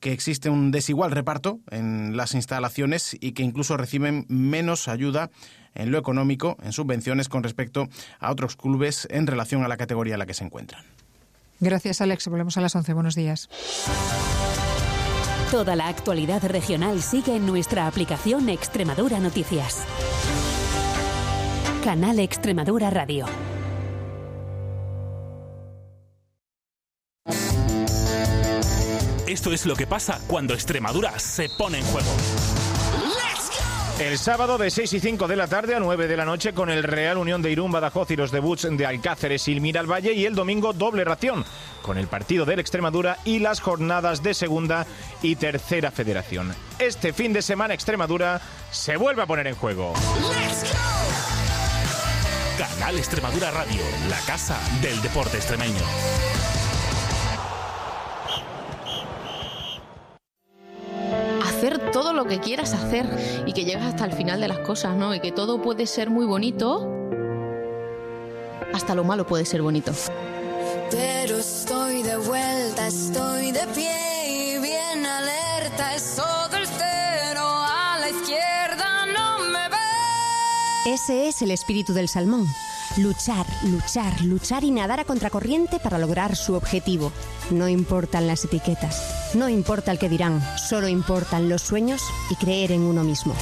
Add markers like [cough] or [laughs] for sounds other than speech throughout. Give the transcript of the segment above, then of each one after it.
que existe un desigual reparto en las instalaciones y que incluso reciben menos ayuda en lo económico, en subvenciones con respecto a otros clubes en relación a la categoría en la que se encuentran. Gracias, Alex. Volvemos a las 11. Buenos días. Toda la actualidad regional sigue en nuestra aplicación Extremadura Noticias. Canal Extremadura Radio. Esto es lo que pasa cuando Extremadura se pone en juego. El sábado de 6 y 5 de la tarde a 9 de la noche con el Real Unión de Irún Badajoz y los debuts de Alcáceres y Mira al Valle y el domingo doble ración con el partido del Extremadura y las jornadas de segunda y tercera federación. Este fin de semana Extremadura se vuelve a poner en juego. Canal Extremadura Radio, la casa del deporte extremeño. Hacer todo lo que quieras hacer y que llegas hasta el final de las cosas, ¿no? Y que todo puede ser muy bonito, hasta lo malo puede ser bonito. Pero estoy de vuelta, estoy de pie y bien alerta, es todo el cero a la izquierda, no me ve. Ese es el espíritu del salmón. Luchar, luchar, luchar y nadar a contracorriente para lograr su objetivo. No importan las etiquetas, no importa el que dirán, solo importan los sueños y creer en uno mismo.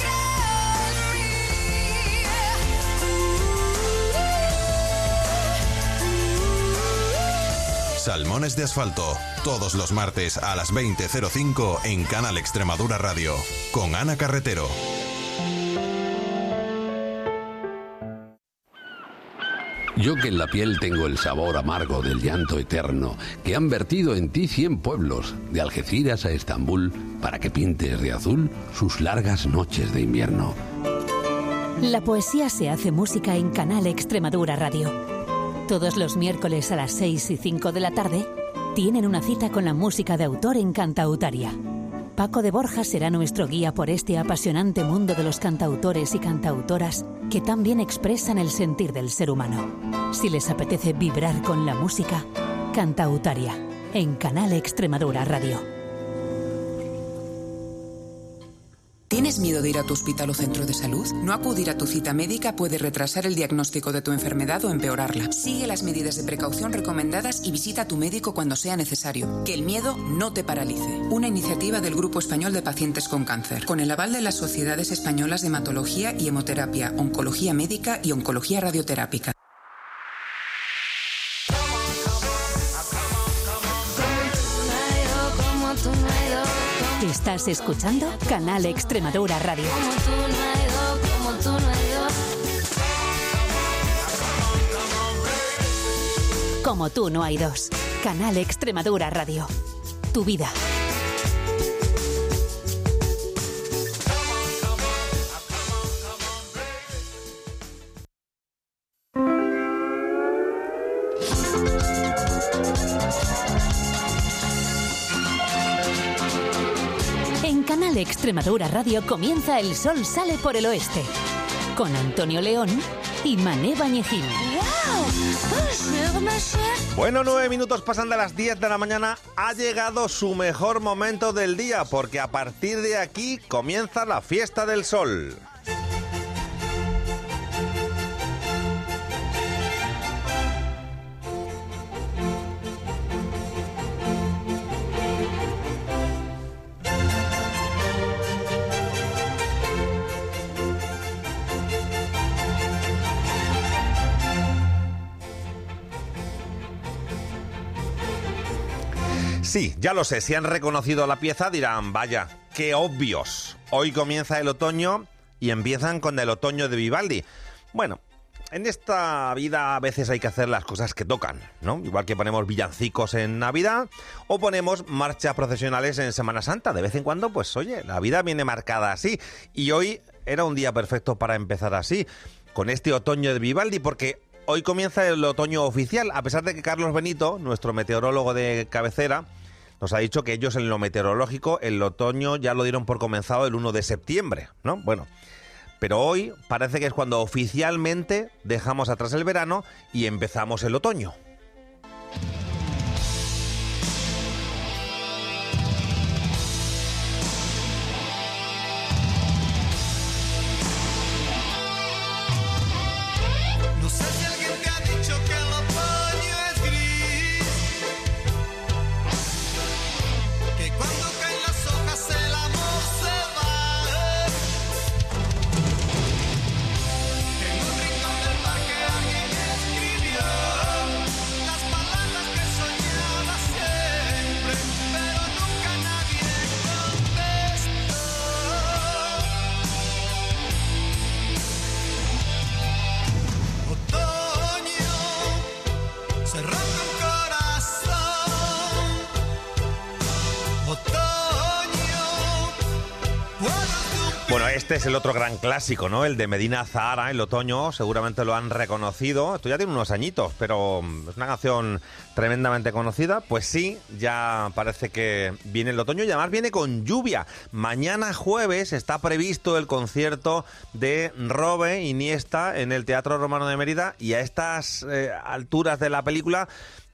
Salmones de Asfalto, todos los martes a las 20.05 en Canal Extremadura Radio, con Ana Carretero. Yo que en la piel tengo el sabor amargo del llanto eterno, que han vertido en ti cien pueblos, de Algeciras a Estambul, para que pintes de azul sus largas noches de invierno. La poesía se hace música en Canal Extremadura Radio. Todos los miércoles a las 6 y 5 de la tarde tienen una cita con la música de autor en Cantautaria. Paco de Borja será nuestro guía por este apasionante mundo de los cantautores y cantautoras que también expresan el sentir del ser humano. Si les apetece vibrar con la música, Cantautaria, en Canal Extremadura Radio. ¿Tienes miedo de ir a tu hospital o centro de salud? No acudir a tu cita médica puede retrasar el diagnóstico de tu enfermedad o empeorarla. Sigue las medidas de precaución recomendadas y visita a tu médico cuando sea necesario. Que el miedo no te paralice. Una iniciativa del Grupo Español de Pacientes con Cáncer, con el aval de las Sociedades Españolas de Hematología y Hemoterapia, Oncología Médica y Oncología Radioterápica. Estás escuchando Canal Extremadura Radio. como tú no hay dos. Canal Extremadura Radio. Tu vida. Canal Extremadura Radio comienza El Sol Sale por el Oeste. Con Antonio León y Mané Bañejín. Bueno, nueve minutos pasan de las 10 de la mañana. Ha llegado su mejor momento del día porque a partir de aquí comienza la fiesta del sol. Sí, ya lo sé, si han reconocido la pieza dirán, vaya, qué obvios. Hoy comienza el otoño y empiezan con el otoño de Vivaldi. Bueno, en esta vida a veces hay que hacer las cosas que tocan, ¿no? Igual que ponemos villancicos en Navidad o ponemos marchas procesionales en Semana Santa. De vez en cuando, pues oye, la vida viene marcada así. Y hoy era un día perfecto para empezar así, con este otoño de Vivaldi, porque hoy comienza el otoño oficial, a pesar de que Carlos Benito, nuestro meteorólogo de cabecera, nos ha dicho que ellos en lo meteorológico el otoño ya lo dieron por comenzado el 1 de septiembre, ¿no? Bueno, pero hoy parece que es cuando oficialmente dejamos atrás el verano y empezamos el otoño. Este es el otro gran clásico, ¿no? El de Medina Zahara, el otoño, seguramente lo han reconocido. Esto ya tiene unos añitos, pero es una canción tremendamente conocida. Pues sí, ya parece que viene el otoño y además viene con lluvia. Mañana jueves está previsto el concierto de Robe Iniesta en el Teatro Romano de Mérida y a estas eh, alturas de la película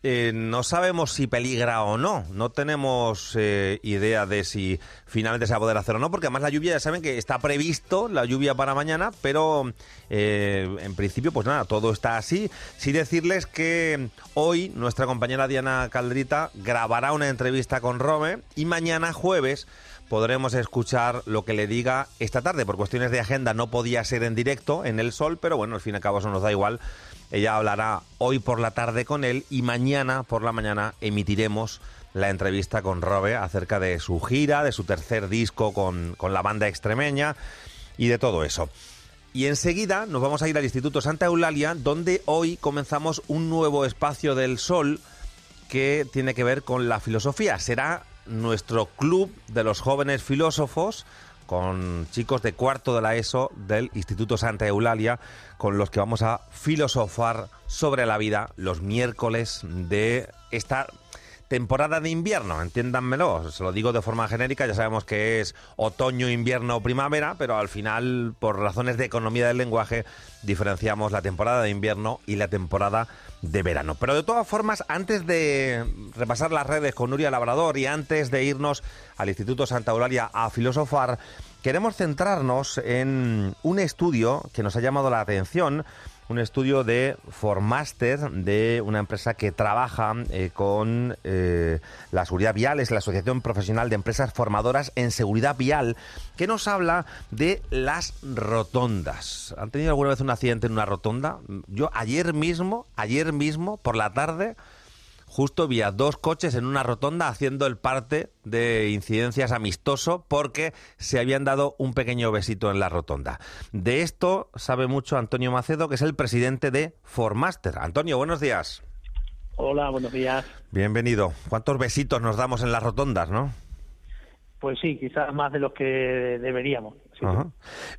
eh, no sabemos si peligra o no. No tenemos eh, idea de si finalmente se va a poder hacer o no, porque además la lluvia, ya saben que está previsto la lluvia para mañana, pero eh, en principio, pues nada, todo está así. Sí decirles que hoy nuestra compañera Diana Caldrita grabará una entrevista con Rome y mañana jueves podremos escuchar lo que le diga esta tarde. Por cuestiones de agenda no podía ser en directo en el sol, pero bueno, al fin y al cabo eso nos da igual ella hablará hoy por la tarde con él y mañana por la mañana emitiremos la entrevista con Robe acerca de su gira, de su tercer disco con, la banda extremeña y de todo eso. Y enseguida nos vamos a ir al Instituto Santa Eulalia, donde hoy comenzamos un nuevo espacio del sol que tiene que ver con la filosofía. Será nuestro club de los jóvenes filósofos con chicos de cuarto de la ESO del Instituto Santa Eulalia, con los que vamos a filosofar sobre la vida los miércoles de esta temporada de invierno, entiéndanmelo, se lo digo de forma genérica, ya sabemos que es otoño, invierno, primavera, pero al final, por razones de economía del lenguaje, diferenciamos la temporada de invierno y la temporada de verano. Pero de todas formas, antes de repasar las redes con Nuria Labrador y antes de irnos al Instituto Santa Eulalia a filosofar, queremos centrarnos en un estudio que nos ha llamado la atención un estudio de Formaster, de una empresa que trabaja eh, con eh, la seguridad vial, es la Asociación Profesional de Empresas Formadoras en Seguridad Vial, que nos habla de las rotondas. ¿Han tenido alguna vez un accidente en una rotonda? Yo ayer mismo, ayer mismo, por la tarde, justo vi a dos coches en una rotonda haciendo el parte de incidencias amistoso porque se habían dado un pequeño besito en la rotonda. De esto sabe mucho Antonio Macedo, que es el presidente de Formaster. Antonio, buenos días. Hola, buenos días. Bienvenido. ¿Cuántos besitos nos damos en las rotondas, no? Pues sí, quizás más de los que deberíamos.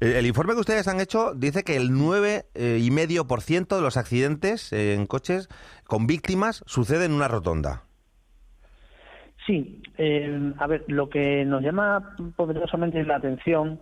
El, informe que ustedes han hecho dice que el 9,5% eh, y medio por ciento de los accidentes eh, en coches con víctimas sucede en una rotonda. Sí, eh, a ver, lo que nos llama poderosamente la atención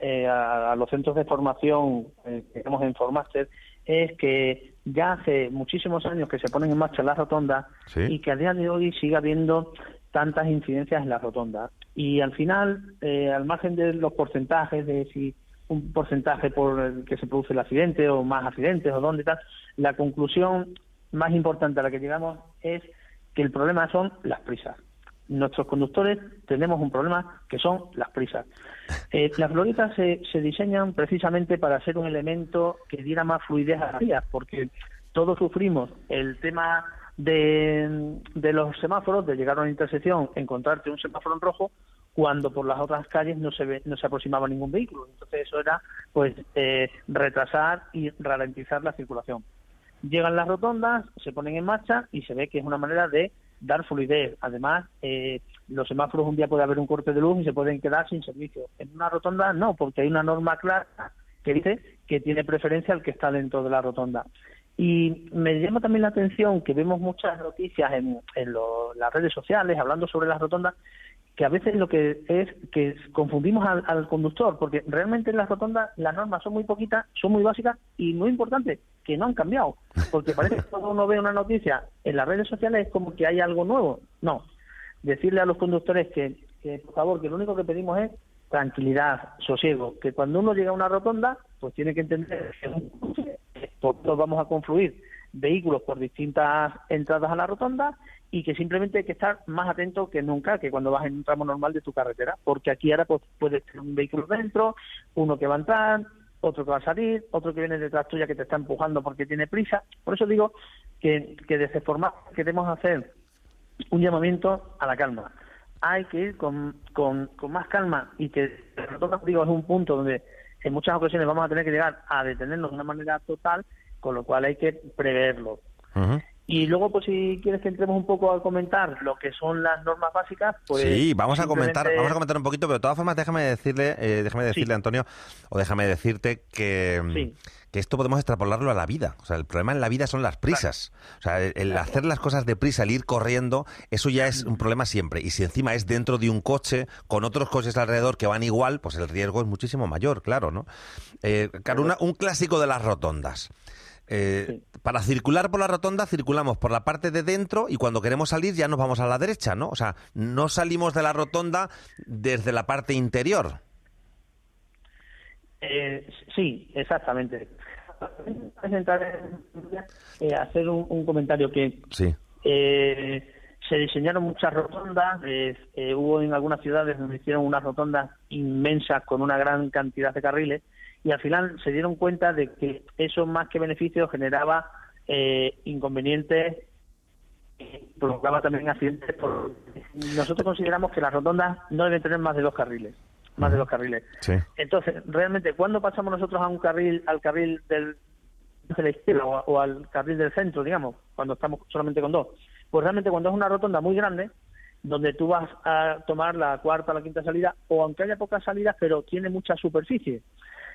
a, los centros de formación que tenemos en Formaster es que ya hace muchísimos años que se ponen en marcha las rotondas y que a día de hoy sigue habiendo tantas incidencias en la rotonda. Y al final, eh, al margen de los porcentajes, de si un porcentaje por el que se produce el accidente o más accidentes o dónde tal, la conclusión más importante a la que llegamos es que el problema son las prisas. Nuestros conductores tenemos un problema que son las prisas. [laughs] Eh, las glorietas se, se diseñan precisamente para ser un elemento que diera más fluidez a las vías, porque todos sufrimos el tema de, los semáforos, de llegar a una intersección, encontrarte un semáforo en rojo, cuando por las otras calles no se ve, no se aproximaba ningún vehículo. Entonces eso era pues eh, retrasar y ralentizar la circulación. Llegan las rotondas, se ponen en marcha y se ve que es una manera de dar fluidez. Además, eh, los semáforos un día puede haber un corte de luz y se pueden quedar sin servicio. En una rotonda no, porque hay una norma clara que dice que tiene preferencia el que está dentro de la rotonda. Y me llama también la atención que vemos muchas noticias en, las redes sociales hablando sobre las rotondas, que a veces lo que es que confundimos al, conductor, porque realmente en las rotondas las normas son muy poquitas, son muy básicas y muy importantes, que no han cambiado. Porque parece que cuando uno ve una noticia en las redes sociales es como que hay algo nuevo. No. Decirle a los conductores que, por favor, que lo único que pedimos es tranquilidad, sosiego, que cuando uno llega a una rotonda, pues tiene que entender que todos vamos a confluir vehículos por distintas entradas a la rotonda y que simplemente hay que estar más atento que nunca que cuando vas en un tramo normal de tu carretera, porque aquí ahora pues, puede tener un vehículo dentro, uno que va a entrar, otro que va a salir, otro que viene detrás tuya que te está empujando porque tiene prisa. Por eso digo que, que desde formar queremos hacer un llamamiento a la calma. Hay que ir con, con, con más calma y que, digo, es un punto donde en muchas ocasiones vamos a tener que llegar a detenernos de una manera total, con lo cual hay que preverlo. Y luego, pues si quieres que entremos un poco a comentar lo que son las normas básicas, pues... Sí, vamos a comentar vamos a comentar un poquito, pero de todas formas déjame decirle, eh, déjame decirle, Antonio, o déjame decirte que... que esto podemos extrapolarlo a la vida. O sea, el problema en la vida son las prisas. O sea, el, hacer las cosas deprisa, el ir corriendo, eso ya es un problema siempre. Y si encima es dentro de un coche, con otros coches alrededor que van igual, pues el riesgo es muchísimo mayor, claro, ¿no? Eh, claro, un clásico de las rotondas. Eh, para circular por la rotonda circulamos por la parte de dentro y cuando queremos salir ya nos vamos a la derecha, ¿no? O sea, no salimos de la rotonda desde la parte interior. Eh, sí, exactamente. Eh, hacer un, comentario que sí. eh, se diseñaron muchas rotondas, hubo en algunas ciudades donde hicieron unas rotondas inmensas con una gran cantidad de carriles y al final se dieron cuenta de que eso más que beneficios generaba eh, inconvenientes provocaba también accidentes nosotros consideramos que las rotondas no deben tener más de dos carriles más de dos carriles. Entonces realmente cuando pasamos nosotros a un carril al carril del de la izquierda o, al carril del centro digamos cuando estamos solamente con dos pues realmente cuando es una rotonda muy grande donde tú vas a tomar la cuarta o la quinta salida o aunque haya pocas salidas pero tiene mucha superficie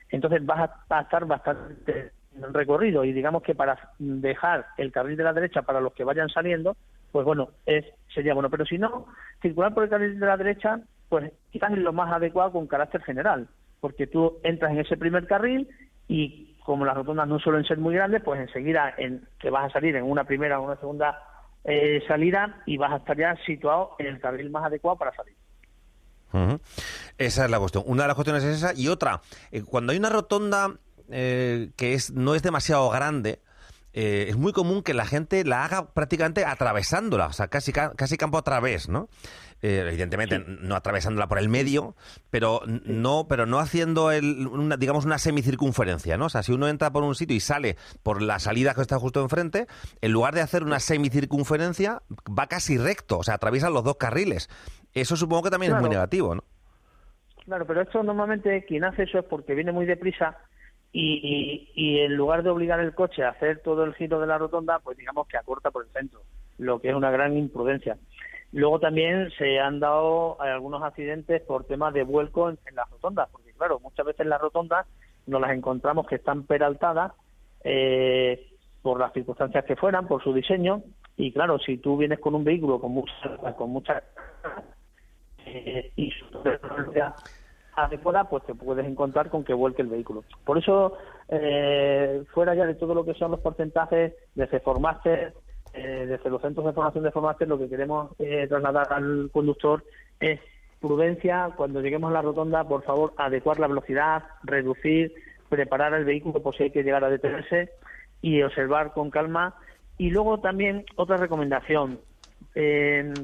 entonces vas a, estar bastante recorrido y digamos que para dejar el carril de la derecha para los que vayan saliendo, pues bueno, es sería bueno. Pero si no, circular por el carril de la derecha, pues quizás es lo más adecuado con carácter general, porque tú entras en ese primer carril y como las rotondas no suelen ser muy grandes, pues enseguida en, que vas a salir en una primera o una segunda eh, salida y vas a estar ya situado en el carril más adecuado para salir. Esa es la cuestión. Una de las cuestiones es esa. Y otra, eh, cuando hay una rotonda eh, que es, no es demasiado grande, eh, es muy común que la gente la haga prácticamente atravesándola, o sea, casi, casi campo a través, ¿no? evidentemente no atravesándola por el medio, pero no, pero no haciendo el, una, digamos una semicircunferencia, ¿no? O sea, si uno entra por un sitio y sale por la salida que está justo enfrente, en lugar de hacer una semicircunferencia, va casi recto, o sea, atraviesa los dos carriles. Eso supongo que también es muy negativo, ¿no? Claro, pero esto normalmente quien hace eso es porque viene muy deprisa y, y, en lugar de obligar el coche a hacer todo el giro de la rotonda, pues digamos que acorta por el centro, lo que es una gran imprudencia. Luego también se han dado algunos accidentes por temas de vuelco en, las rotondas, porque claro, muchas veces las rotondas nos las encontramos que están peraltadas eh, por las circunstancias que fueran, por su diseño, y claro, si tú vienes con un vehículo con mucha, con mucha eh, y su adecuada, pues te puedes encontrar con que vuelque el vehículo. Por eso, eh, fuera ya de todo lo que son los porcentajes de Formaster, eh, desde los centros de formación de Formaster, lo que queremos eh, trasladar al conductor es prudencia. Cuando lleguemos a la rotonda, por favor, adecuar la velocidad, reducir, preparar el vehículo por si hay que llegar a detenerse y observar con calma. Y luego también otra recomendación.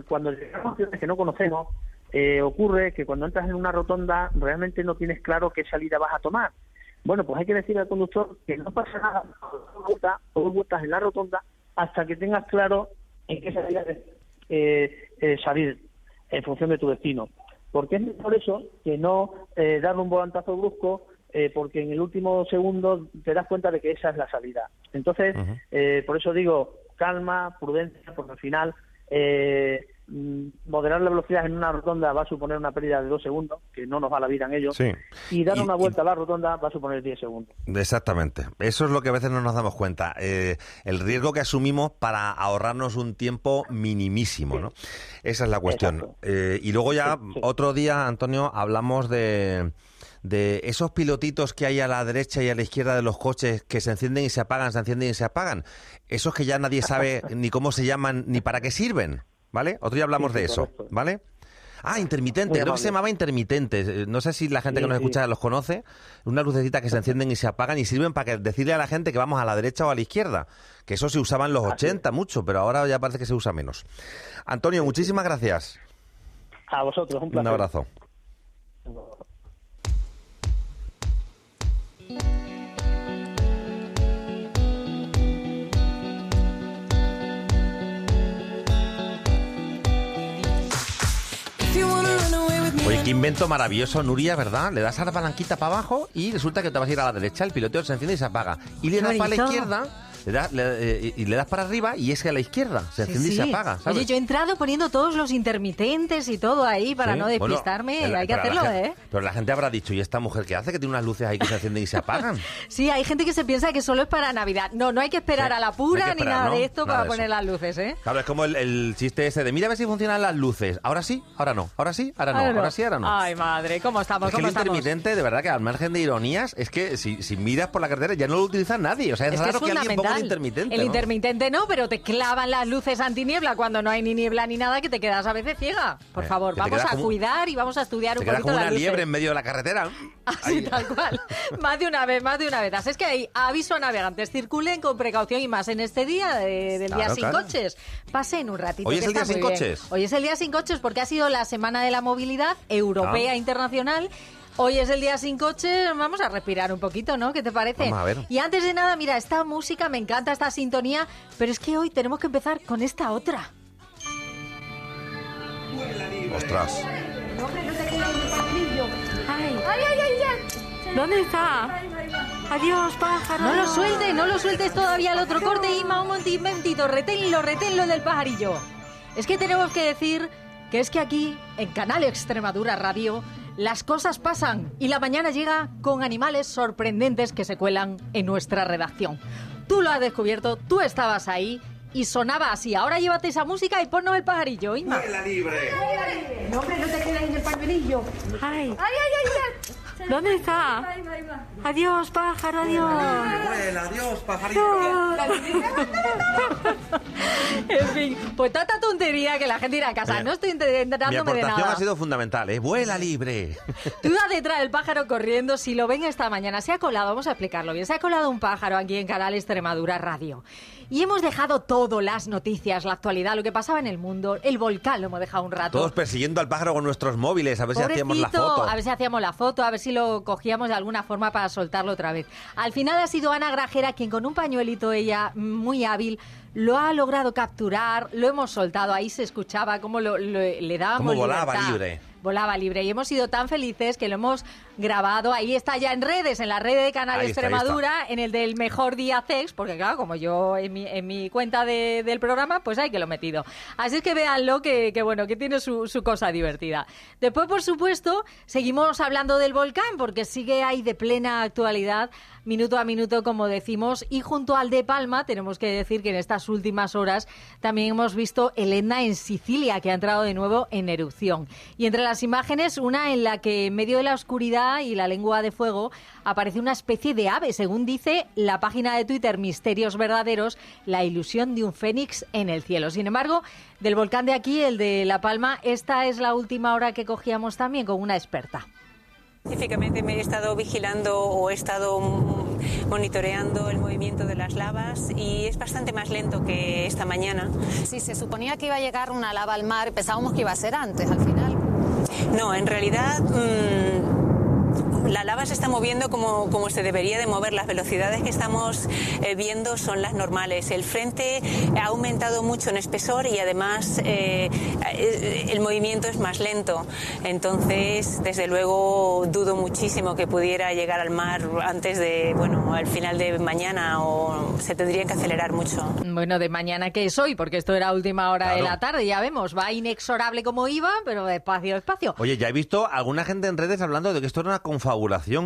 cuando llegamos a ciudades que no conocemos, eh, ocurre que cuando entras en una rotonda realmente no tienes claro qué salida vas a tomar. Bueno, pues hay que decir al conductor que no pasa nada, vuelta o dos vueltas en la rotonda hasta que tengas claro en qué salida eh, eh, salir en función de tu destino. Porque es por eso que no eh, darle un volantazo brusco eh, porque en el último segundo te das cuenta de que esa es la salida. Entonces, por eso digo calma, prudencia, porque al final moderar la velocidad en una rotonda va a suponer una pérdida de dos segundos, que no nos va la vida en ello, y dar una vuelta a la rotonda va a suponer diez segundos. Exactamente. Eso es lo que a veces no nos damos cuenta. Eh, el riesgo que asumimos para ahorrarnos un tiempo minimísimo, ¿no? Esa es la cuestión. Eh, y luego ya otro día, Antonio, hablamos de de esos pilotitos que hay a la derecha y a la izquierda de los coches que se encienden y se apagan, se encienden y se apagan. Esos que ya nadie sabe [laughs] ni cómo se llaman ni para qué sirven. ¿Vale? Otro día hablamos de eso, ¿vale? Ah, intermitente, creo que se llamaba intermitente. Eh, no sé si la gente que nos escucha los conoce. Una lucecita que se encienden y se apagan y sirven para que, decirle a la gente que vamos a la derecha o a la izquierda. Que eso se usaba en los 80 mucho, pero ahora ya parece que se usa menos. Antonio, muchísimas gracias. A vosotros, un placer. Un abrazo. Qué invento maravilloso, Nuria, ¿verdad? Le das a la palanquita para abajo y resulta que te vas a ir a la derecha, el piloteo se enciende y se apaga. Y le das para la izquierda le das- le- eh, y le das para arriba y es que a la izquierda se Sí, enciende y se apaga, ¿sabes? Oye, yo he entrado poniendo todos los intermitentes y todo ahí para Sí, no despistarme. el- hay que hacerlo, gente- ¿eh? Pero la gente habrá dicho, ¿y esta mujer qué hace? Que tiene unas luces ahí que se encienden y se apagan. [laughs] Sí, hay gente que se piensa que solo es para Navidad. No, no hay que esperar a la no pura ni nada ¿no? de esto Nada para de poner las luces, ¿eh? Claro, es como el, el chiste ese de mira a ver si funcionan las luces. Ahora sí, ahora no. Ahora sí, ahora no. Ahora, sí, ahora no. Ay, madre, ¿cómo estamos? es que el ¿Cómo estamos? intermitente, de verdad que al margen de ironías, es que si, si miras por la carretera ya no lo utiliza nadie. O sea, es, Es que raro es que, alguien ponga intermitente. El ¿no? intermitente no, pero te clavan las luces antiniebla cuando no hay ni niebla ni nada que te quedas a veces ciega. Por Eh, favor, vamos a cuidar y vamos a estudiar Te un poquito como las una luces. liebre en medio de la carretera. [laughs] Así tal cual. [laughs] más de una vez, más de una vez. Así es que hay aviso a navegantes, circulen con precaución y más en este día de- del día sin claro. coches. Pasen un ratito. Hoy es el día sin bien. coches. Hoy es el día sin coches porque ha sido la semana de la movilidad europea Ah. internacional. Hoy es el día sin coches, vamos a respirar un poquito, ¿no? ¿Qué te parece? Vamos a ver. Y antes de nada, mira, esta música, me encanta esta sintonía, pero es que hoy tenemos que empezar con esta otra. Ostras. Ay, ay, ay, ay. ¿Dónde está? Adiós, pájaro. No lo sueltes, no lo sueltes todavía al otro corte, Ima, un momentito, reténlo, reténlo del pajarillo. Es que tenemos que decir que es que aquí, en Canal Extremadura Radio, las cosas pasan y la mañana llega con animales sorprendentes que se cuelan en nuestra redacción. Tú lo has descubierto, tú estabas ahí y sonaba así. Ahora llévate esa música y ponnos el pajarillo, libre. No, hombre, no te quedes en el. Ay. Ay, ay, ay, ¿Dónde está? Adiós, pájaro, adiós. Vuela, adiós, [laughs] en fin, pues tanta tontería que la gente irá a casa. Mira, no estoy enterándome de nada. ha sido fundamental, ¿eh? Vuela libre. Tú vas detrás del pájaro corriendo. Si lo ven esta mañana, se ha colado, vamos a explicarlo bien. Se ha colado un pájaro aquí en Canal Extremadura Radio. Y hemos dejado todo, las noticias, la actualidad, lo que pasaba en el mundo, el volcán lo hemos dejado un rato. Todos persiguiendo al pájaro con nuestros móviles, a ver si hacíamos la foto. A ver si hacíamos la foto, a ver si lo cogíamos de alguna forma para soltarlo otra vez. Al final ha sido Ana Grajera quien con un pañuelito, ella muy hábil, lo ha logrado capturar, lo hemos soltado, ahí se escuchaba cómo lo, lo- le dábamos volaba libertad. libre. Volaba libre y hemos sido tan felices que lo hemos grabado. Ahí está ya en redes, en la red de Canal Ahí está, Extremadura, en el del Mejor Día Sex, porque claro, como yo en mi, en mi cuenta de- del programa, pues hay que lo metido. Así es que véanlo, que, que bueno, que tiene su, su cosa divertida. Después, por supuesto, seguimos hablando del volcán, porque sigue ahí de plena actualidad, minuto a minuto, como decimos, y junto al de Palma, tenemos que decir que en estas últimas horas también hemos visto el Etna en Sicilia, que ha entrado de nuevo en erupción. Y entre las imágenes, una en la que en medio de la oscuridad y la lengua de fuego aparece una especie de ave, según dice la página de Twitter Misterios Verdaderos, la ilusión de un fénix en el cielo. Sin embargo, del volcán de aquí, el de La Palma, esta es la última hora que cogíamos también con una experta. Específicamente me he estado vigilando o he estado monitoreando el movimiento de las lavas y es bastante más lento que esta mañana. Si se suponía que iba a llegar una lava al mar, pensábamos que iba a ser antes, al final. No, en realidad mm, la lava se está moviendo como, como se debería de mover. Las velocidades que estamos eh, viendo son las normales. El frente ha aumentado mucho en espesor y además eh, eh, el movimiento es más lento. Entonces, desde luego, dudo muchísimo que pudiera llegar al mar antes de, bueno, al final de mañana o se tendría que acelerar mucho. Bueno, de mañana que es hoy, porque esto era última hora de Claro. la tarde, ya vemos, va inexorable como iba, pero despacio, despacio. Oye, ya he visto alguna gente en redes hablando de que esto era una confabulación,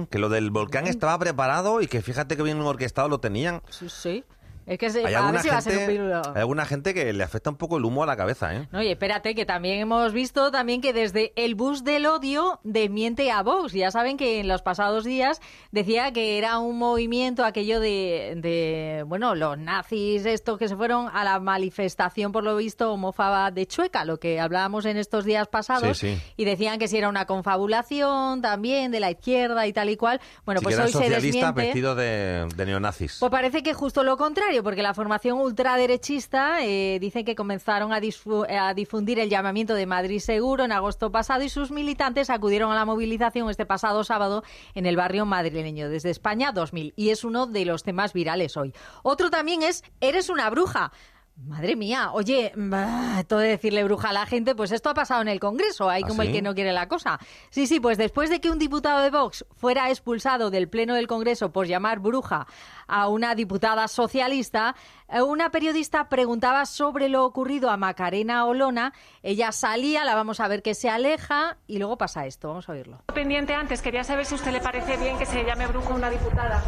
que lo del volcán estaba preparado y que fíjate que bien orquestado lo tenían. Sí, sí. Es que se, Hay a ver va a ser un pirulo. hay alguna gente que le afecta un poco el humo a la cabeza, ¿eh? No, y espérate, que también hemos visto también que desde el bus del odio desmiente a Vox. Ya saben que en los pasados días decía que era un movimiento aquello de, de bueno, los nazis estos que se fueron a la manifestación, por lo visto, homófoba de Chueca, lo que hablábamos en estos días pasados. Sí, sí. Y decían que si era una confabulación también de la izquierda y tal y cual. Bueno, pues hoy se desmiente. vestidos de, de neonazis. Pues parece que justo lo contrario, porque la formación ultraderechista eh, dice que comenzaron a, a difundir el llamamiento de Madrid Seguro en agosto pasado y sus militantes acudieron a la movilización este pasado sábado en el barrio madrileño desde España 2000 y es uno de los temas virales hoy. Otro también es Eres una bruja. Madre mía, oye, bah, todo de decirle bruja a la gente, pues esto ha pasado en el Congreso, hay ¿Ah, como el que no quiere la cosa. Sí, sí, pues después de que un diputado de Vox fuera expulsado del Pleno del Congreso por llamar bruja a una diputada socialista, eh, una periodista preguntaba sobre lo ocurrido a Macarena Olona, ella salía, la vamos a ver que se aleja y luego pasa esto, vamos a oírlo. Pendiente antes, quería saber si a usted le parece bien que se llame bruja a una diputada.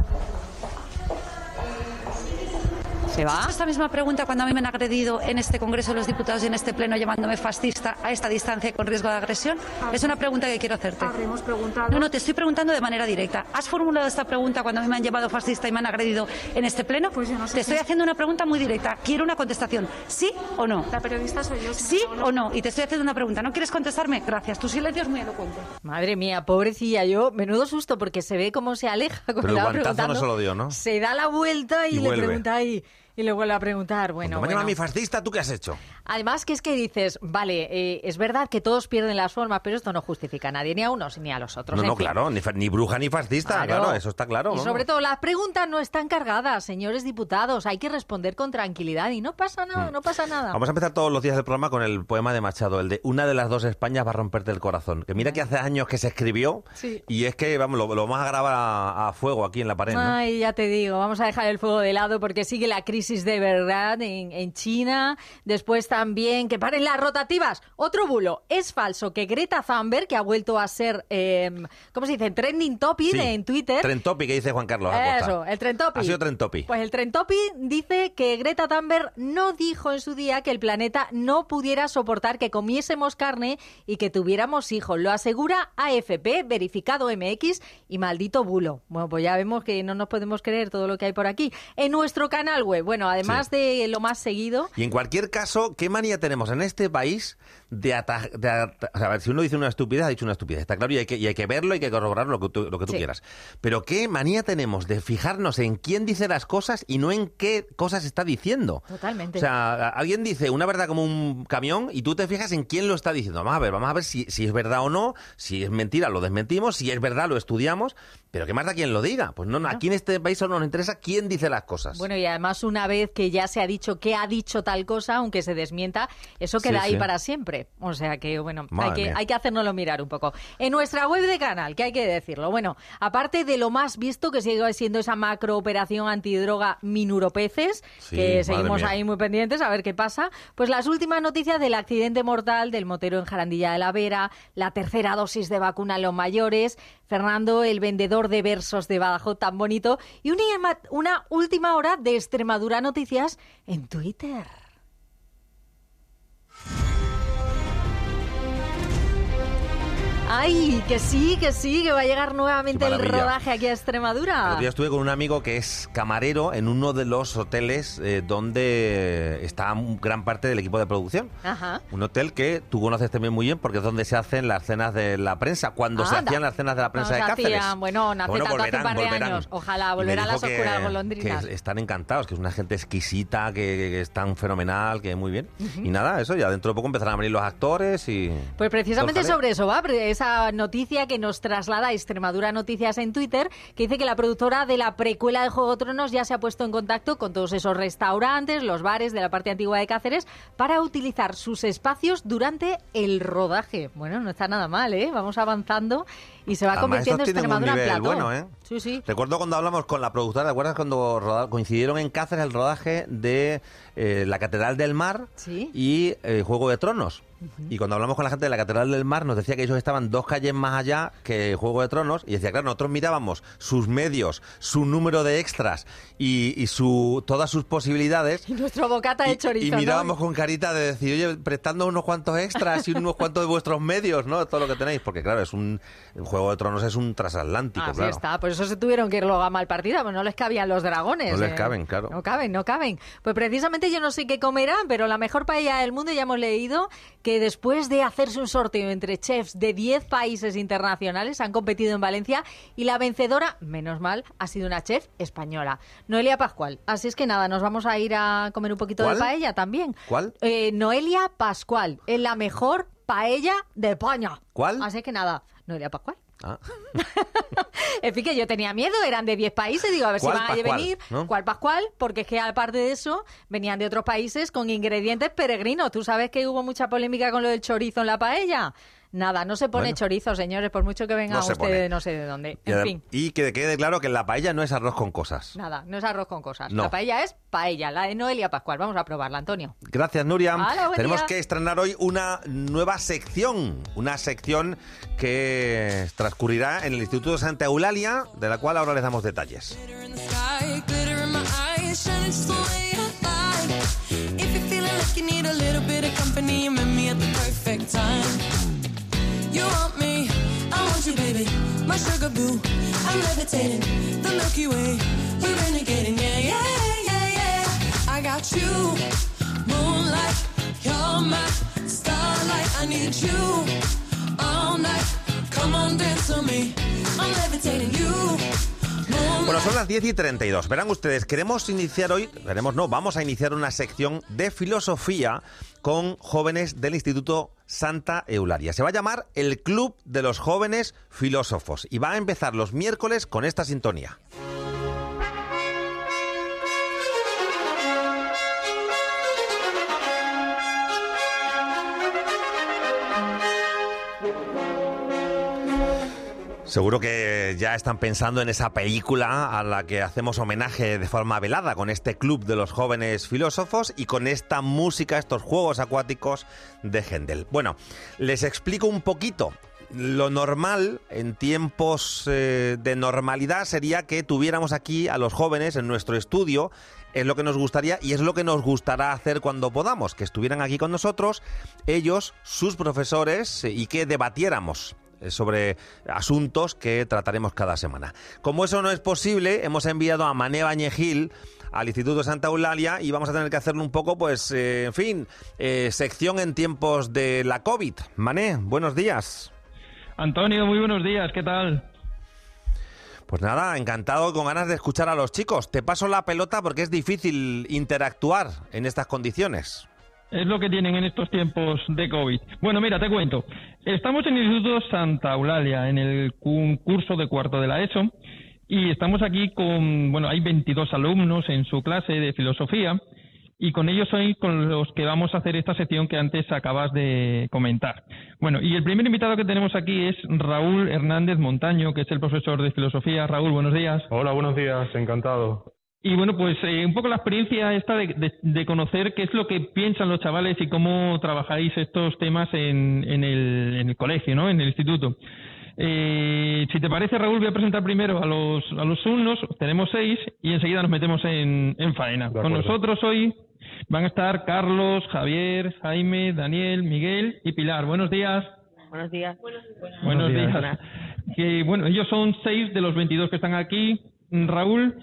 ¿Se va? Esta misma pregunta cuando a mí me han agredido en este Congreso de los Diputados y en este Pleno llamándome fascista a esta distancia y con riesgo de agresión. Es una pregunta que quiero hacerte. No, no, te estoy preguntando de manera directa. ¿Has formulado esta pregunta cuando a mí me han llamado fascista y me han agredido en este Pleno? Pues yo no sé Te estoy haciendo una pregunta muy directa. Quiero una contestación. ¿Sí o no? La periodista soy yo. ¿Sí o no? Y te estoy haciendo una pregunta. ¿No quieres contestarme? Gracias. Tu silencio es muy elocuente. Madre mía, pobrecilla, yo, menudo susto porque se ve cómo se aleja. Pero el guantazo no se lo dio, ¿no? Se da la vuelta y, Y le vuelve. pregunta ahí. Y le vuelve a preguntar. Bueno, Cuando me bueno. mi fascista, ¿tú qué has hecho? Además, que es que dices, vale, eh, es verdad que todos pierden las formas, pero esto no justifica a nadie, ni a unos ni a los otros. No, en no, fin. claro, ni, bruja ni fascista, claro, eso está claro. Y ¿no? sobre todo, las preguntas no están cargadas, señores diputados. Hay que responder con tranquilidad y no pasa nada, Mm. no pasa nada. Vamos a empezar todos los días del programa con el poema de Machado, el de Una de las dos Españas va a romperte el corazón. Que mira que hace años que se escribió Sí. y es que, vamos, lo, lo vamos a grabar a, a fuego aquí en la pared. ¿no? Ay, ya te digo, vamos a dejar el fuego de lado porque sigue la crisis de verdad en, en China. Después también que paren las rotativas. Otro bulo. Es falso que Greta Thunberg, que ha vuelto a ser, eh, ¿cómo se dice? Trending topic Sí. en Twitter. Trentopi, que dice Juan Carlos Acosta. Eso, el Trentopi. Ha sido Trentopi. Pues el Trentopi dice que Greta Thunberg no dijo en su día que el planeta no pudiera soportar que comiésemos carne y que tuviéramos hijos. Lo asegura AFP, verificado MX y maldito bulo. Bueno, pues ya vemos que no nos podemos creer todo lo que hay por aquí. En nuestro canal web, bueno, además de lo más seguido, Y en cualquier caso, ¿qué manía tenemos en este país de atajar... o sea, a ver, si uno dice una estupidez, ha dicho una estupidez, está claro, y hay que, y hay que verlo, hay que corroborar lo que tú, lo que tú Sí. quieras. Pero ¿qué manía tenemos de fijarnos en quién dice las cosas y no en qué cosas está diciendo? Totalmente. O sea, alguien dice una verdad como un camión y tú te fijas en quién lo está diciendo. Vamos a ver, vamos a ver si, si es verdad o no, si es mentira lo desmentimos, si es verdad lo estudiamos, pero ¿qué más da quien lo diga? Pues no, aquí en este país solo nos interesa quién dice las cosas. Bueno, y además una vez que ya se ha dicho que ha dicho tal cosa, aunque se desmienta, eso queda Sí, ahí sí. para siempre. O sea que, bueno, hay que, hay que hacérnoslo mirar un poco. En nuestra web de canal, que hay que decirlo. Bueno, aparte de lo más visto, que sigue siendo esa macro operación antidroga Minuropeces, Sí, que seguimos mía. ahí muy pendientes a ver qué pasa, pues las últimas noticias del accidente mortal del motero en Jarandilla de la Vera, la tercera dosis de vacuna en los mayores, Fernando, el vendedor de versos de Badajoz tan bonito, y una, una última hora de Extremadura Noticias en Twitter. Ay, que sí, que sí, que va a llegar nuevamente el rodaje aquí a Extremadura. día estuve con un amigo que es camarero en uno de los hoteles eh, donde está gran parte del equipo de producción. Ajá. Un hotel que tú conoces también muy bien porque es donde se hacen las cenas de la prensa, cuando se Anda. hacían las cenas de la prensa Nos de Cáceres. hacían, bueno, no hace Bueno, tanto, hace un volverán, par de volverán. años. Ojalá, Y me volverá a dijo las que- oscuras que golondrinas. están encantados, que es una gente exquisita, que, que es tan fenomenal, que muy bien. Y nada, eso, ya dentro de poco empezarán a venir los actores y... Pues precisamente sobre eso va pre- esa noticia que nos traslada Extremadura Noticias en Twitter, que dice que la productora de la precuela de Juego de Tronos ya se ha puesto en contacto con todos esos restaurantes, los bares de la parte antigua de Cáceres, para utilizar sus espacios durante el rodaje. Bueno, no está nada mal, ¿eh? Vamos avanzando y se va Además, convirtiendo un Extremadura en nivel plató. bueno, ¿eh? Sí, sí. Recuerdo cuando hablamos con la productora, ¿te acuerdas cuando coincidieron en Cáceres el rodaje de eh, la Catedral del Mar Sí. y eh, Juego de Tronos? Y cuando hablamos con la gente de la Catedral del Mar, nos decía que ellos estaban dos calles más allá que Juego de Tronos. Y decía, claro, nosotros mirábamos sus medios, su número de extras y, y su, todas sus posibilidades. Y nuestro bocata de chorizo. Y ¿no? mirábamos con carita de decir, oye, prestando unos cuantos extras y unos cuantos de vuestros medios, ¿no? Todo lo que tenéis. Porque, claro, es un. Juego de Tronos es un transatlántico, Así claro. está, por eso se tuvieron que ir luego a mal partida, pues no les cabían los dragones. No les eh. caben, claro. No caben, no caben. Pues precisamente yo no sé qué comerán, pero la mejor paella del mundo ya hemos leído que después de hacerse un sorteo entre chefs de 10 países internacionales han competido en Valencia y la vencedora, menos mal, ha sido una chef española, Noelia Pascual. Así es que nada, nos vamos a ir a comer un poquito ¿Cuál? de paella también. ¿Cuál? Eh, Noelia Pascual, es la mejor paella de España. ¿Cuál? Así que nada, Noelia Pascual. Ah. [laughs] fin, que yo tenía miedo, eran de 10 países, digo, a ver si ¿Cuál van a venir. no? ¿Cuál Pascual? Porque es que aparte de eso, venían de otros países con ingredientes peregrinos. ¿Tú sabes que hubo mucha polémica con lo del chorizo en la paella? Nada, no se pone Bueno. chorizo, señores, por mucho que venga No se usted pone. de no sé de dónde. Y, En adem- fin. y que quede claro que la paella no es arroz con cosas. Nada, no es arroz con cosas. No. La paella es paella, la de Noelia Pascual. Vamos a probarla, Antonio. Gracias, Nuria. Hola, buen Tenemos día. que estrenar hoy una nueva sección, una sección que transcurrirá en el Instituto Santa Eulalia, de la cual ahora les damos detalles. You want me, I want you, baby, my sugar boo. I'm levitating, the Milky Way. We're renegading, yeah, yeah, yeah, yeah. I got you, moonlight, you're my starlight. I need you all night. Come on, dance to me. I'm levitating you. Bueno, son las 10 y 32. Verán ustedes, queremos iniciar hoy, queremos no, vamos a iniciar una sección de filosofía con jóvenes del Instituto Santa Eulalia. Se va a llamar el Club de los Jóvenes Filósofos y va a empezar los miércoles con esta sintonía. Seguro que ya están pensando en esa película a la que hacemos homenaje de forma velada con este club de los jóvenes filósofos y con esta música, estos juegos acuáticos de Händel. Bueno, les explico un poquito. Lo normal en tiempos eh, de normalidad sería que tuviéramos aquí a los jóvenes en nuestro estudio. Es lo que nos gustaría y es lo que nos gustará hacer cuando podamos, que estuvieran aquí con nosotros, ellos, sus profesores, eh, y que debatiéramos sobre asuntos que trataremos cada semana. Como eso no es posible, hemos enviado a Mané Bañegil al Instituto Santa Eulalia y vamos a tener que hacerle un poco, pues, eh, en fin, eh, sección en tiempos de la COVID. Mané, buenos días. Antonio, muy buenos días, ¿qué tal? Pues nada, encantado con ganas de escuchar a los chicos. Te paso la pelota porque es difícil interactuar en estas condiciones. Es lo que tienen en estos tiempos de COVID. Bueno, mira, te cuento. Estamos en el Instituto Santa Eulalia, en el cu- curso de cuarto de la ESO, y estamos aquí con, bueno, hay 22 alumnos en su clase de filosofía, y con ellos soy con los que vamos a hacer esta sección que antes acabas de comentar. Bueno, y el primer invitado que tenemos aquí es Raúl Hernández Montaño, que es el profesor de filosofía. Raúl, buenos días. Hola, buenos días, encantado. Y bueno, pues eh, un poco la experiencia esta de, de- de conocer qué es lo que piensan los chavales y cómo trabajáis estos temas en, en, el, en el colegio, ¿no? En el instituto. Eh, si te parece, Raúl, voy a presentar primero a los, a los alumnos. Tenemos seis y enseguida nos metemos en, en faena. Con nosotros hoy van a estar Carlos, Javier, Jaime, Daniel, Miguel y Pilar. Buenos días. Buenos días. Buenos días. Que, bueno, ellos son seis de los 22 que están aquí, Raúl,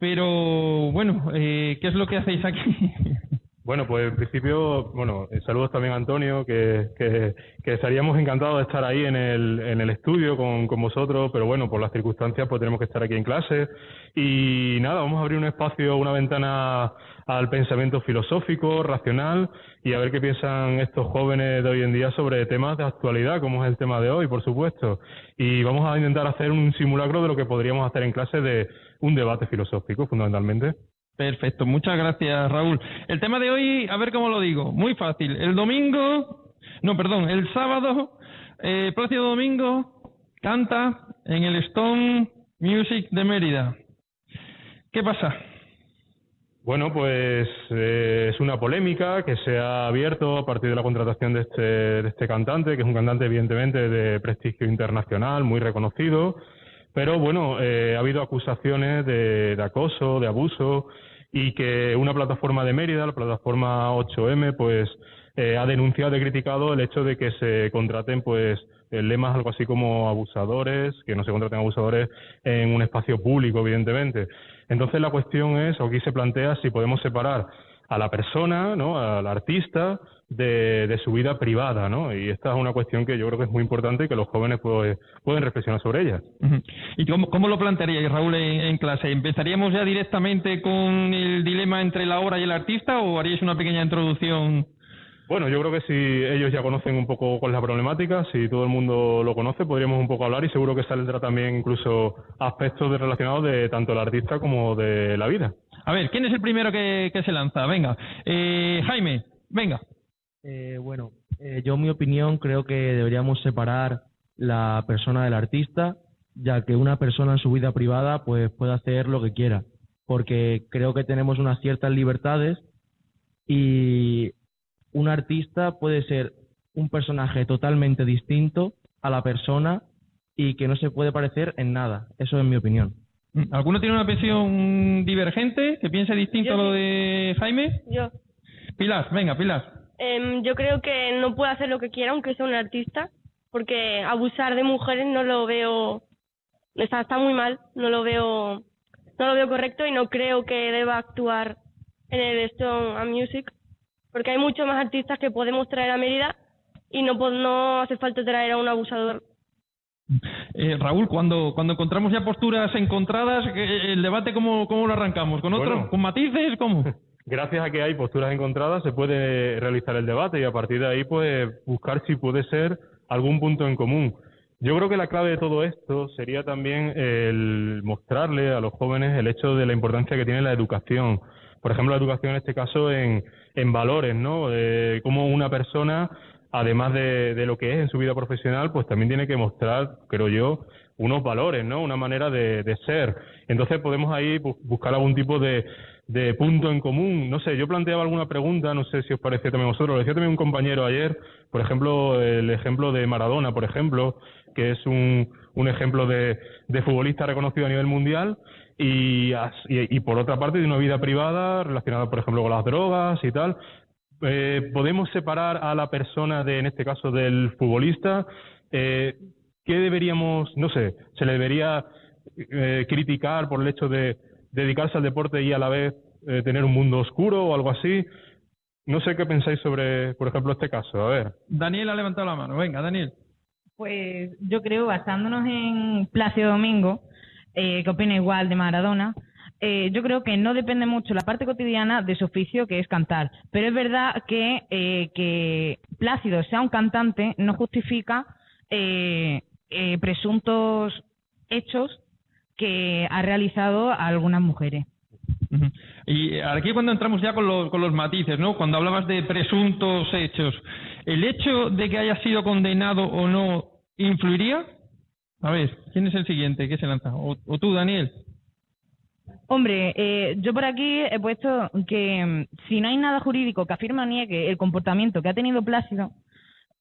pero bueno, eh, ¿qué es lo que hacéis aquí? [laughs] Bueno, pues en principio, bueno, eh, saludos también a Antonio, que, que, que estaríamos encantados de estar ahí en el, en el estudio con, con vosotros, pero bueno, por las circunstancias pues tenemos que estar aquí en clase. Y nada, vamos a abrir un espacio, una ventana al pensamiento filosófico, racional, y a ver qué piensan estos jóvenes de hoy en día sobre temas de actualidad, como es el tema de hoy, por supuesto. Y vamos a intentar hacer un simulacro de lo que podríamos hacer en clase de un debate filosófico, fundamentalmente. Perfecto, muchas gracias, Raúl. El tema de hoy, a ver cómo lo digo, muy fácil. El domingo, no, perdón, el sábado, eh, próximo domingo, canta en el Stone Music de Mérida. ¿Qué pasa? Bueno, pues eh, es una polémica que se ha abierto a partir de la contratación de este, de este cantante, que es un cantante evidentemente de prestigio internacional, muy reconocido, pero bueno, eh, ha habido acusaciones de, acoso, de abuso, y que una plataforma de Mérida, la plataforma 8M, pues eh, ha denunciado y criticado el hecho de que se contraten pues eh, lemas algo así como abusadores, que no se contraten abusadores en un espacio público, evidentemente. Entonces la cuestión es, o aquí se plantea si podemos separar a la persona, ¿no? al artista, de, de su vida privada, ¿no? Y esta es una cuestión que yo creo que es muy importante y que los jóvenes pues, pueden reflexionar sobre ella. ¿Y cómo, cómo lo plantearíais, Raúl, en, en clase? ¿Empezaríamos ya directamente con el dilema entre la obra y el artista o haríais una pequeña introducción? Bueno, yo creo que si ellos ya conocen un poco con la problemática, si todo el mundo lo conoce, podríamos un poco hablar y seguro que saldrá también incluso aspectos relacionados de tanto el artista como de la vida. A ver, ¿quién es el primero que, se lanza? Venga, eh, Jaime, venga. Eh, bueno, eh, yo en mi opinión creo que deberíamos separar la persona del artista, ya que una persona en su vida privada pues puede hacer lo que quiera, porque creo que tenemos unas ciertas libertades y un artista puede ser un personaje totalmente distinto a la persona y que no se puede parecer en nada. Eso es mi opinión. Mm, ¿Alguno tiene una opinión divergente que piense distinto a lo de Jaime? Yo. Pilar, venga, Pilar. Em, yo creo que no puede hacer lo que quiera aunque sea un artista, porque abusar de mujeres no lo veo, está, está muy mal, no lo veo, no lo veo correcto y no creo que deba actuar en el Stone and Music porque hay muchos más artistas que podemos traer a Mérida y no, no hace falta traer a un abusador. Eh, Raúl, cuando, cuando encontramos ya posturas encontradas, eh, ¿el debate cómo, cómo lo arrancamos? ¿Con otros? ¿Con matices? ¿Cómo? [laughs] Gracias a que hay posturas encontradas se puede realizar el debate y a partir de ahí pues buscar si puede ser algún punto en común. Yo creo que la clave de todo esto sería también el mostrarle a los jóvenes el hecho de la importancia que tiene la educación. Por ejemplo, la educación en este caso en, en valores, ¿no? De cómo una persona, además de, de, lo que es en su vida profesional, pues también tiene que mostrar, creo yo, unos valores, ¿no? Una manera de ser. Entonces podemos ahí buscar algún tipo de, de punto en común. No sé, yo planteaba alguna pregunta, no sé si os parece también a vosotros. Lo decía también un compañero ayer, por ejemplo, el ejemplo de Maradona, por ejemplo, que es un, un ejemplo de, de futbolista reconocido a nivel mundial y, y, por otra parte de una vida privada relacionada, por ejemplo, con las drogas y tal. Eh, podemos separar a la persona de, en este caso, del futbolista. Eh, ¿Qué deberíamos, no sé, se le debería eh, criticar por el hecho de dedicarse al deporte y a la vez eh, tener un mundo oscuro o algo así? No sé qué pensáis sobre, por ejemplo, este caso. A ver. Daniel ha levantado la mano. Venga, Daniel. Pues yo creo, basándonos en Plácido Domingo, eh, que opina igual de Maradona, eh, yo creo que no depende mucho la parte cotidiana de su oficio, que es cantar. Pero es verdad que eh, que Plácido sea un cantante no justifica eh, eh, presuntos hechos que ha realizado a algunas mujeres. Y aquí cuando entramos ya con los, con los matices, ¿no? Cuando hablabas de presuntos hechos, ¿el hecho de que haya sido condenado o no influiría? A ver, ¿quién es el siguiente que se lanza? ¿O, tú, Daniel? Hombre, eh, yo por aquí he puesto que mm, si no hay nada jurídico que afirme o niegue el comportamiento que ha tenido Plácido,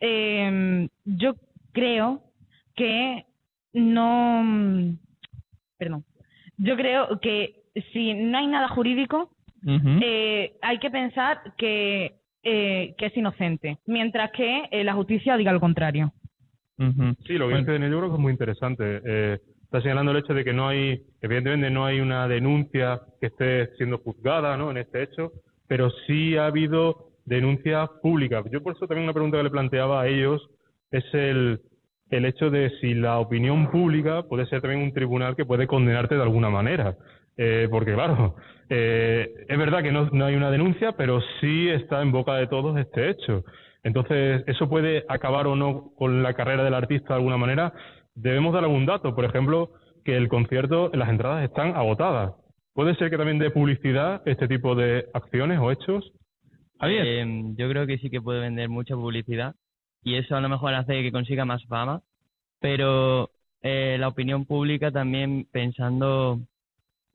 eh, yo creo que no. Perdón. Yo creo que si no hay nada jurídico, eh, hay que pensar que, que es inocente, mientras que la justicia diga lo contrario. Sí, lo que dice Daniel yo creo que es muy interesante. Eh, está señalando el hecho de que no hay, evidentemente no hay una denuncia que esté siendo juzgada ¿no? en este hecho, pero sí ha habido denuncias públicas. Yo por eso también una pregunta que le planteaba a ellos es el, el hecho de si la opinión pública puede ser también un tribunal que puede condenarte de alguna manera. Eh, porque claro, eh, es verdad que no, no hay una denuncia, pero sí está en boca de todos este hecho. Entonces, ¿eso puede acabar o no con la carrera del artista de alguna manera? Debemos dar algún dato, por ejemplo, que el concierto, las entradas están agotadas. ¿Puede ser que también dé publicidad este tipo de acciones o hechos? Eh, yo creo que sí que puede vender mucha publicidad y eso a lo mejor hace que consiga más fama, pero eh, la opinión pública también pensando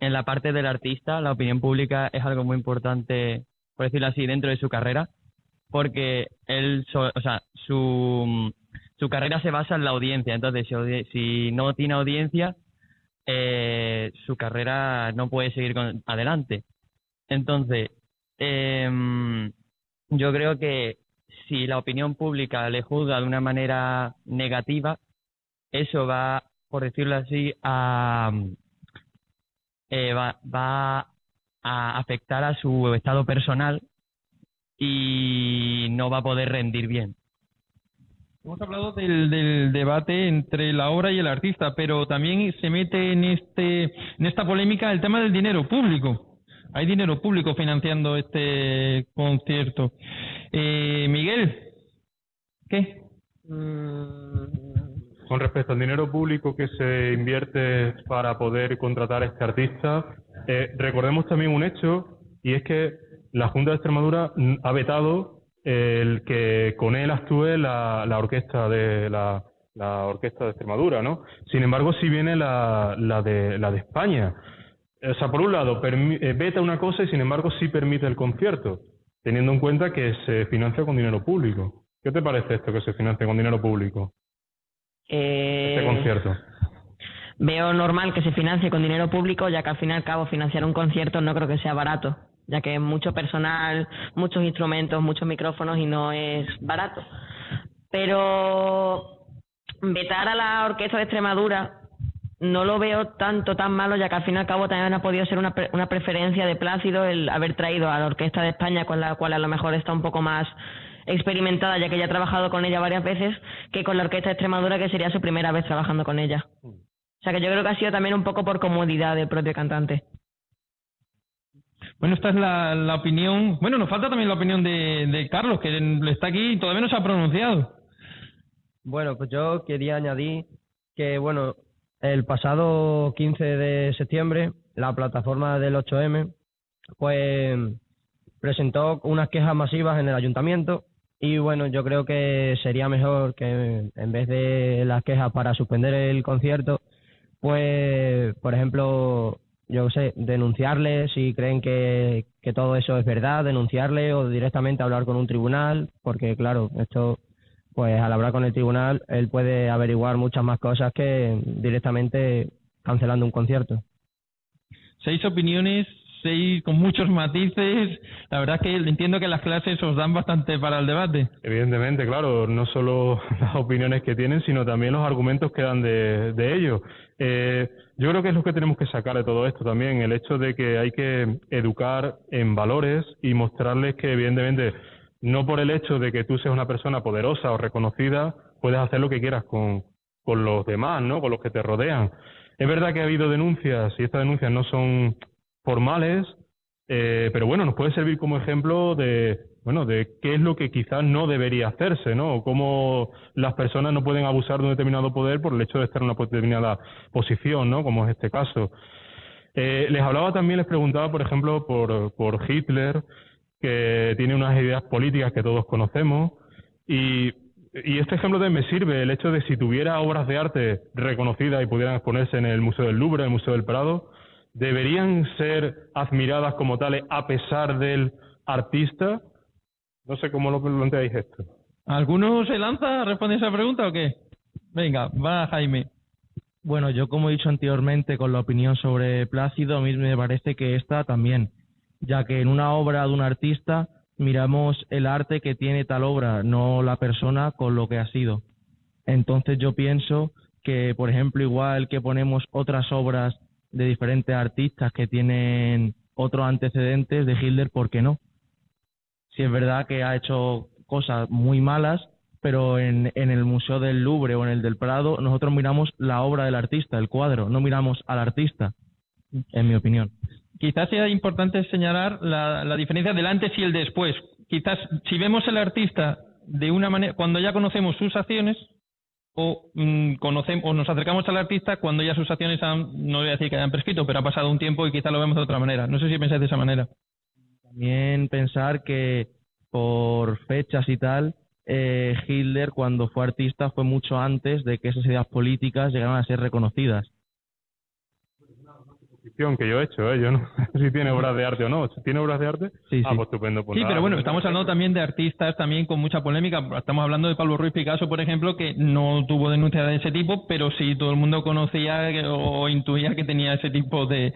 en la parte del artista, la opinión pública es algo muy importante, por decirlo así, dentro de su carrera porque él, o sea, su, su carrera se basa en la audiencia. Entonces, si, no tiene audiencia, eh, su carrera no puede seguir adelante. Entonces, em, yo creo que si la opinión pública le juzga de una manera negativa, eso va, por decirlo así, a, eh, va, va a afectar a su estado personal y no va a poder rendir bien. Hemos hablado del, debate entre la obra y el artista, pero también se mete en este en esta polémica el tema del dinero público. Hay dinero público financiando este concierto. Eh, Miguel, ¿qué? Con respecto al dinero público que se invierte para poder contratar a este artista, eh, recordemos también un hecho, y es que la Junta de Extremadura ha vetado el que con él actúe la, la orquesta de la, la orquesta de Extremadura, ¿no? Sin embargo, sí viene la, la de la de España. O sea, por un lado, eh, veta una cosa y sin embargo sí permite el concierto, teniendo en cuenta que se financia con dinero público. ¿Qué te parece esto que se financie con dinero público? Eh, Este concierto. Veo normal que se financie con dinero público, ya que al fin y al cabo financiar un concierto no creo que sea barato, ya que es mucho personal, muchos instrumentos, muchos micrófonos y no es barato. Pero vetar a la Orquesta de Extremadura no lo veo tanto tan malo, ya que al fin y al cabo también ha podido ser una, pre- una preferencia de Plácido el haber traído a la Orquesta de España, con la cual a lo mejor está un poco más experimentada, ya que ya ha trabajado con ella varias veces, que con la Orquesta de Extremadura, que sería su primera vez trabajando con ella. O sea que yo creo que ha sido también un poco por comodidad del propio cantante. Bueno, esta es la, la opinión. Bueno, nos falta también la opinión de, de Carlos, que está aquí y todavía no se ha pronunciado. Bueno, pues yo quería añadir que, bueno, el pasado 15 de septiembre, la plataforma del 8M, pues presentó unas quejas masivas en el ayuntamiento y, bueno, yo creo que sería mejor que en vez de las quejas para suspender el concierto, pues, por ejemplo, yo sé, denunciarle si creen que, que todo eso es verdad, denunciarle o directamente hablar con un tribunal, porque, claro, esto pues al hablar con el tribunal él puede averiguar muchas más cosas que directamente cancelando un concierto. Seis opiniones, con muchos matices. La verdad es que entiendo que las clases os dan bastante para el debate. Evidentemente, claro, no solo [laughs] las opiniones que tienen, sino también los argumentos que dan de, de ellos. Eh, yo creo que es lo que tenemos que sacar de todo esto también, el hecho de que hay que educar en valores y mostrarles que evidentemente no por el hecho de que tú seas una persona poderosa o reconocida, puedes hacer lo que quieras con, con los demás, ¿no? Con los que te rodean. Es verdad que ha habido denuncias y estas denuncias no son formales, eh, pero bueno, nos puede servir como ejemplo de, bueno, de qué es lo que quizás no debería hacerse, ¿no? O cómo las personas no pueden abusar de un determinado poder por el hecho de estar en una determinada posición, ¿no? Como es este caso. Eh, les hablaba también, les preguntaba, por ejemplo, por, por Hitler, que tiene unas ideas políticas que todos conocemos y, y este ejemplo también me sirve el hecho de si tuviera obras de arte reconocidas y pudieran exponerse en el Museo del Louvre, en el Museo del Prado, deberían ser admiradas como tales a pesar del artista. No sé cómo lo planteáis esto. ¿Alguno se lanza a responder esa pregunta o qué? Venga, va Jaime. Bueno, yo como he dicho anteriormente con la opinión sobre Plácido, a mí me parece que esta también, ya que en una obra de un artista miramos el arte que tiene tal obra, no la persona con lo que ha sido. Entonces yo pienso que, por ejemplo, igual que ponemos otras obras de diferentes artistas que tienen otros antecedentes de Hitler, ¿por qué no? Si es verdad que ha hecho cosas muy malas, pero en, en el Museo del Louvre o en el del Prado nosotros miramos la obra del artista, el cuadro, no miramos al artista, en mi opinión. Quizás sea importante señalar la, la diferencia del antes y el después. Quizás si vemos el artista de una manera, cuando ya conocemos sus acciones, o, mm, conocemos, o nos acercamos al artista cuando ya sus acciones han, no voy a decir que hayan prescrito, pero ha pasado un tiempo y quizás lo vemos de otra manera. No sé si pensáis de esa manera. También pensar que por fechas y tal, eh, Hitler cuando fue artista fue mucho antes de que esas ideas políticas llegaran a ser reconocidas. Posición que yo he hecho, ¿eh? Yo no [laughs] sé si tiene obras de arte o no. ¿Si ¿Tiene obras de arte? Sí, Ah, sí. pues estupendo. pues Sí, nada, pero bueno, pues estamos hablando también de artistas también con mucha polémica. Estamos hablando de Pablo Ruiz Picasso, por ejemplo, que no tuvo denuncia de ese tipo, pero sí todo el mundo conocía o intuía que tenía ese tipo de,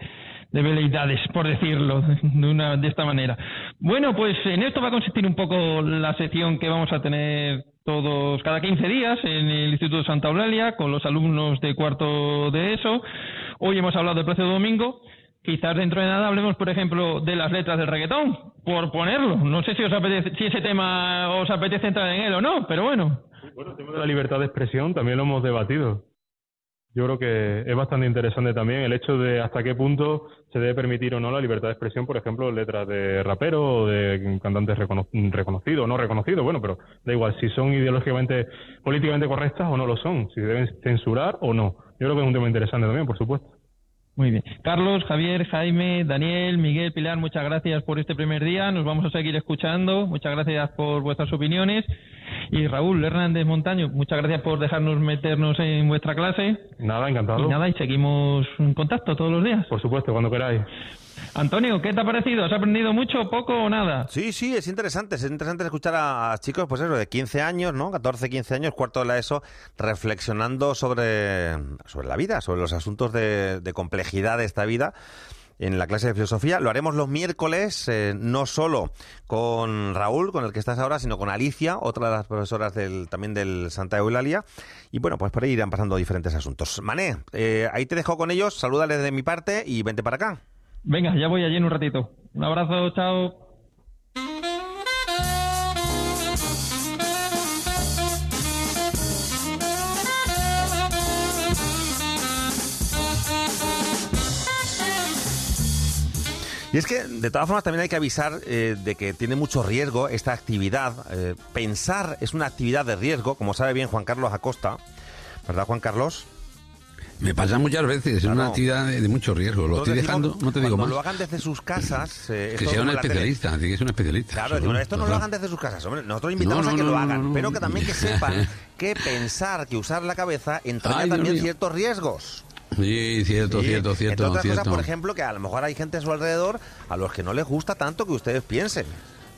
de veleidades, por decirlo de, una, de esta manera. Bueno, pues en esto va a consistir un poco la sección que vamos a tener todos cada 15 días en el Instituto Santa Eulalia con los alumnos de cuarto de ESO. Hoy hemos hablado del precio de domingo. Quizás dentro de nada hablemos, por ejemplo, de las letras del reggaetón, por ponerlo. No sé si os apetece, si ese tema os apetece entrar en él o no, pero bueno. Bueno, el tema de la libertad de expresión también lo hemos debatido. Yo creo que es bastante interesante también el hecho de hasta qué punto se debe permitir o no la libertad de expresión, por ejemplo, letras de rapero o de cantantes reconocidos o no reconocidos, bueno, pero da igual si son ideológicamente, políticamente correctas o no lo son, si deben censurar o no. Yo creo que es un tema interesante también, por supuesto. Muy bien. Carlos, Javier, Jaime, Daniel, Miguel, Pilar, muchas gracias por este primer día. Nos vamos a seguir escuchando. Muchas gracias por vuestras opiniones. Y Raúl Hernández Montaño, muchas gracias por dejarnos meternos en vuestra clase. Nada, encantado. Y nada, y seguimos en contacto todos los días. Por supuesto, cuando queráis. Antonio, ¿qué te ha parecido? ¿Has aprendido mucho, poco o nada? Sí, sí, es interesante. Es interesante escuchar a, chicos, pues eso, de 15 años, ¿no? 14, 15 años, cuarto de la ESO, reflexionando sobre, sobre la vida, sobre los asuntos de, complejidad de esta vida en la clase de filosofía. Lo haremos los miércoles, eh, no solo con Raúl, con el que estás ahora, sino con Alicia, otra de las profesoras del, también del Santa Eulalia. Y bueno, pues por ahí irán pasando diferentes asuntos. Mané, eh, ahí te dejo con ellos, salúdales de mi parte y vente para acá. Venga, ya voy allí en un ratito. Un abrazo, chao. Y es que, de todas formas, también hay que avisar eh, de que tiene mucho riesgo esta actividad. Eh, pensar es una actividad de riesgo, como sabe bien Juan Carlos Acosta. ¿Verdad, Juan Carlos? Me pasa muchas veces, es una actividad de, mucho riesgo. Lo estoy dejando, no te digo más. lo hagan desde sus casas. Eh, que sea un especialista, que es un especialista. Claro, esto no lo hagan desde sus casas. Hombre, nosotros invitamos a que lo hagan, pero que también que [laughs] sepan que pensar, que usar la cabeza entraña también ciertos riesgos. Sí, cierto, cierto, cierto. Entre otras cosas, por ejemplo, que a lo mejor hay gente a su alrededor a los que no les gusta tanto que ustedes piensen.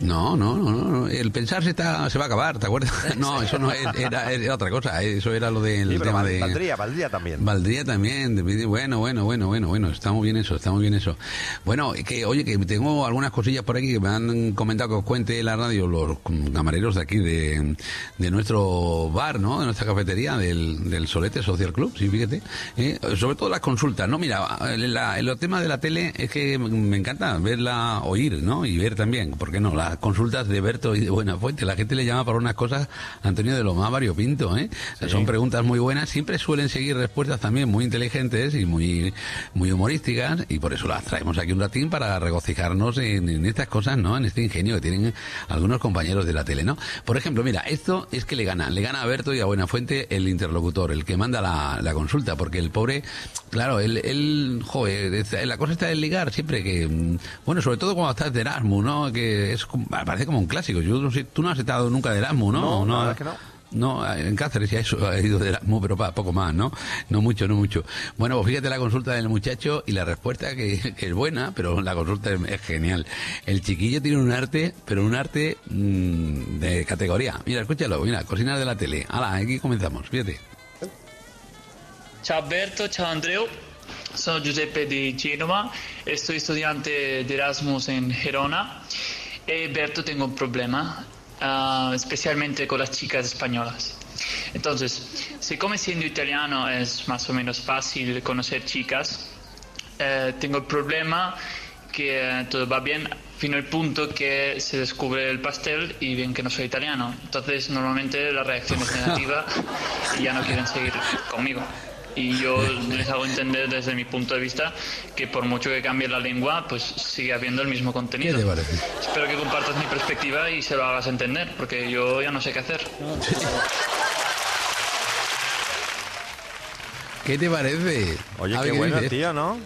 No, no, no, no. El pensar se, está, se va a acabar, ¿te acuerdas? [laughs] No, eso no era, era, otra cosa. Eso era lo del tema de. Valdría, valdría también. Valdría también. Bueno, bueno, bueno, bueno, bueno. Está muy bien eso, está muy bien eso. Bueno, que oye, que tengo algunas cosillas por aquí que me han comentado que os cuente la radio los camareros de aquí de, de nuestro bar, ¿no? De nuestra cafetería, del, del Solete Social Club, sí, fíjate. ¿eh? sobre todo las consultas, ¿no? Mira, el, tema de la tele es que me encanta verla, oír, ¿no? Y ver también, ¿por qué no? La consultas de Berto y de Buena Fuente. La gente le llama para unas cosas, Antonio, de lo más variopinto, ¿eh? Son preguntas muy buenas, siempre suelen seguir respuestas también muy inteligentes y muy, muy humorísticas, y por eso las traemos aquí un ratín para regocijarnos en, estas cosas, ¿no? En este ingenio que tienen algunos compañeros de la tele, ¿no? Por ejemplo, mira, esto es que le gana, le gana a Berto y a Buenafuente el interlocutor, el que manda la, la consulta, porque el pobre, claro, él, él, joder, la cosa está en ligar siempre que, mm, bueno, sobre todo cuando estás de Erasmus, ¿no? Que es parece como un clásico. Yo no sé, tú no has estado nunca de Erasmus, ¿no? No, que no. No, en Cáceres ya eso ha ido de Erasmus, pero poco más, ¿no? No mucho, no mucho. Bueno, pues fíjate la consulta del muchacho y la respuesta que, es buena, pero la consulta es, genial. El chiquillo tiene un arte, pero un arte mm, de categoría. Mira, escúchalo, mira, cocinar de la tele. Hala, aquí comenzamos, fíjate. Ciao Alberto, ciao Andreu. Sono Giuseppe di Genova, estoy estudiante de Erasmus en Gerona. Eh, Berto, tengo un problema, uh, especialmente con las chicas españolas. Entonces, si como siendo italiano es más o menos fácil conocer chicas, eh, tengo el problema que todo va bien fino al punto que se descubre el pastel y ven que no soy italiano. Entonces, normalmente la reacción es [laughs] negativa y ya no quieren seguir conmigo y yo les hago entender desde mi punto de vista que por mucho que cambie la lengua, pues sigue habiendo el mismo contenido. Espero que compartas mi perspectiva y se lo hagas entender, porque yo ya no sé qué hacer. [laughs] ¿Qué te parece? Oye, qué bueno, tío, ¿no?